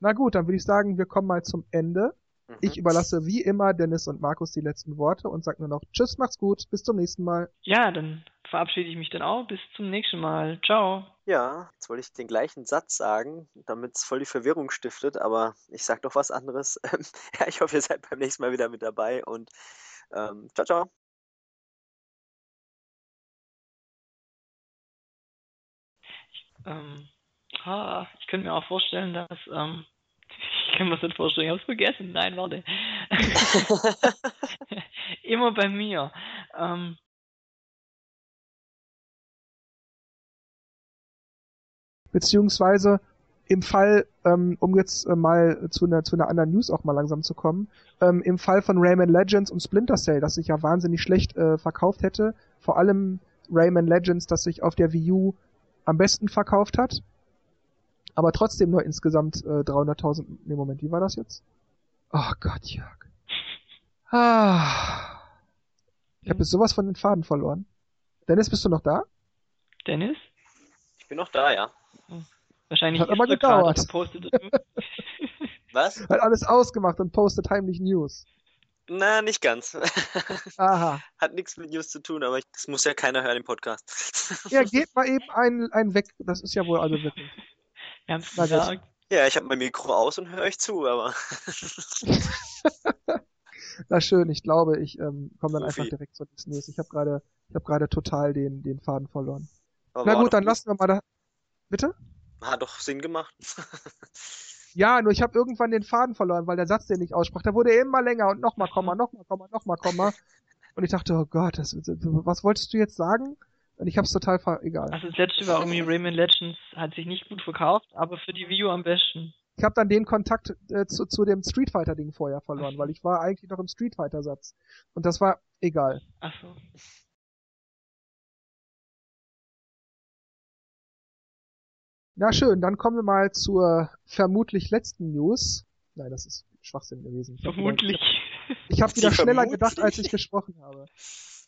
S1: Na gut, dann würde ich sagen, wir kommen mal zum Ende.
S2: Mhm.
S1: Ich überlasse wie immer Dennis und Markus die letzten Worte und sag nur noch Tschüss, macht's gut, bis zum nächsten Mal.
S3: ja, dann verabschiede ich mich dann auch. Bis zum nächsten Mal. Ciao.
S2: Ja, jetzt wollte ich den gleichen Satz sagen, damit es voll die Verwirrung stiftet, aber ich sag doch was anderes. ja, ich hoffe, ihr seid beim nächsten Mal wieder mit dabei und ähm, ciao, ciao.
S3: Ähm, ah, ich könnte mir auch vorstellen, dass, ähm, ich kann mir das nicht vorstellen, ich hab's vergessen. Nein, warte. Immer bei mir. Ähm,
S1: Beziehungsweise im Fall, ähm, um jetzt äh, mal zu einer zu einer anderen News auch mal langsam zu kommen, ähm, im Fall von Rayman Legends und Splinter Cell, das sich ja wahnsinnig schlecht äh, verkauft hätte, vor allem Rayman Legends, das sich auf der Wii U am besten verkauft hat, aber trotzdem nur insgesamt äh, 300.000. Nee, Moment, wie war das jetzt? Oh Gott, Jörg. Ah. Ich habe jetzt sowas von den Faden verloren. Dennis, bist du noch da?
S3: Dennis?
S2: Ich bin noch da, ja.
S3: Wahrscheinlich
S1: Hat aber
S3: er
S1: gedauert.
S3: gepostet.
S2: Was?
S1: Hat alles ausgemacht und postet heimlich News.
S2: Na, nicht ganz.
S1: Aha.
S2: Hat nichts mit News zu tun, aber ich, das muss ja keiner hören im Podcast.
S1: Ja, geht mal eben einen, einen weg. Das ist ja wohl also wirklich.
S3: Wir haben es gesagt.
S2: ja, ich habe mein Mikro aus und höre euch zu, aber
S1: Na schön, ich glaube, ich ähm, komme dann
S2: Profi.
S1: einfach direkt zur nächsten News. Ich habe gerade, ich habe gerade total den, den Faden verloren.
S2: aber
S1: Na gut, dann lassen wir mal da. Bitte?
S2: Hat doch Sinn gemacht.
S1: Ja, nur ich habe irgendwann den Faden verloren, weil der Satz, den ich aussprach, der wurde immer länger und nochmal Komma, nochmal Komma, nochmal Komma. Und ich dachte, oh Gott, das, was wolltest du jetzt sagen? Und ich hab's total ver... Egal.
S3: Also das letzte war irgendwie Rayman Legends, hat sich nicht gut verkauft, aber für die Wii U am besten.
S1: Ich habe dann den Kontakt äh, zu, zu dem Street Fighter Ding vorher verloren, weil ich war eigentlich noch im Street Fighter Satz. Und das war egal.
S3: Ach so.
S1: Na schön, dann kommen wir mal zur vermutlich letzten News. Nein, das ist Schwachsinn gewesen. Ich hab
S3: Vermutlich.
S1: Wieder, ich habe wieder schneller
S2: vermutlich?
S1: gedacht, als ich gesprochen habe.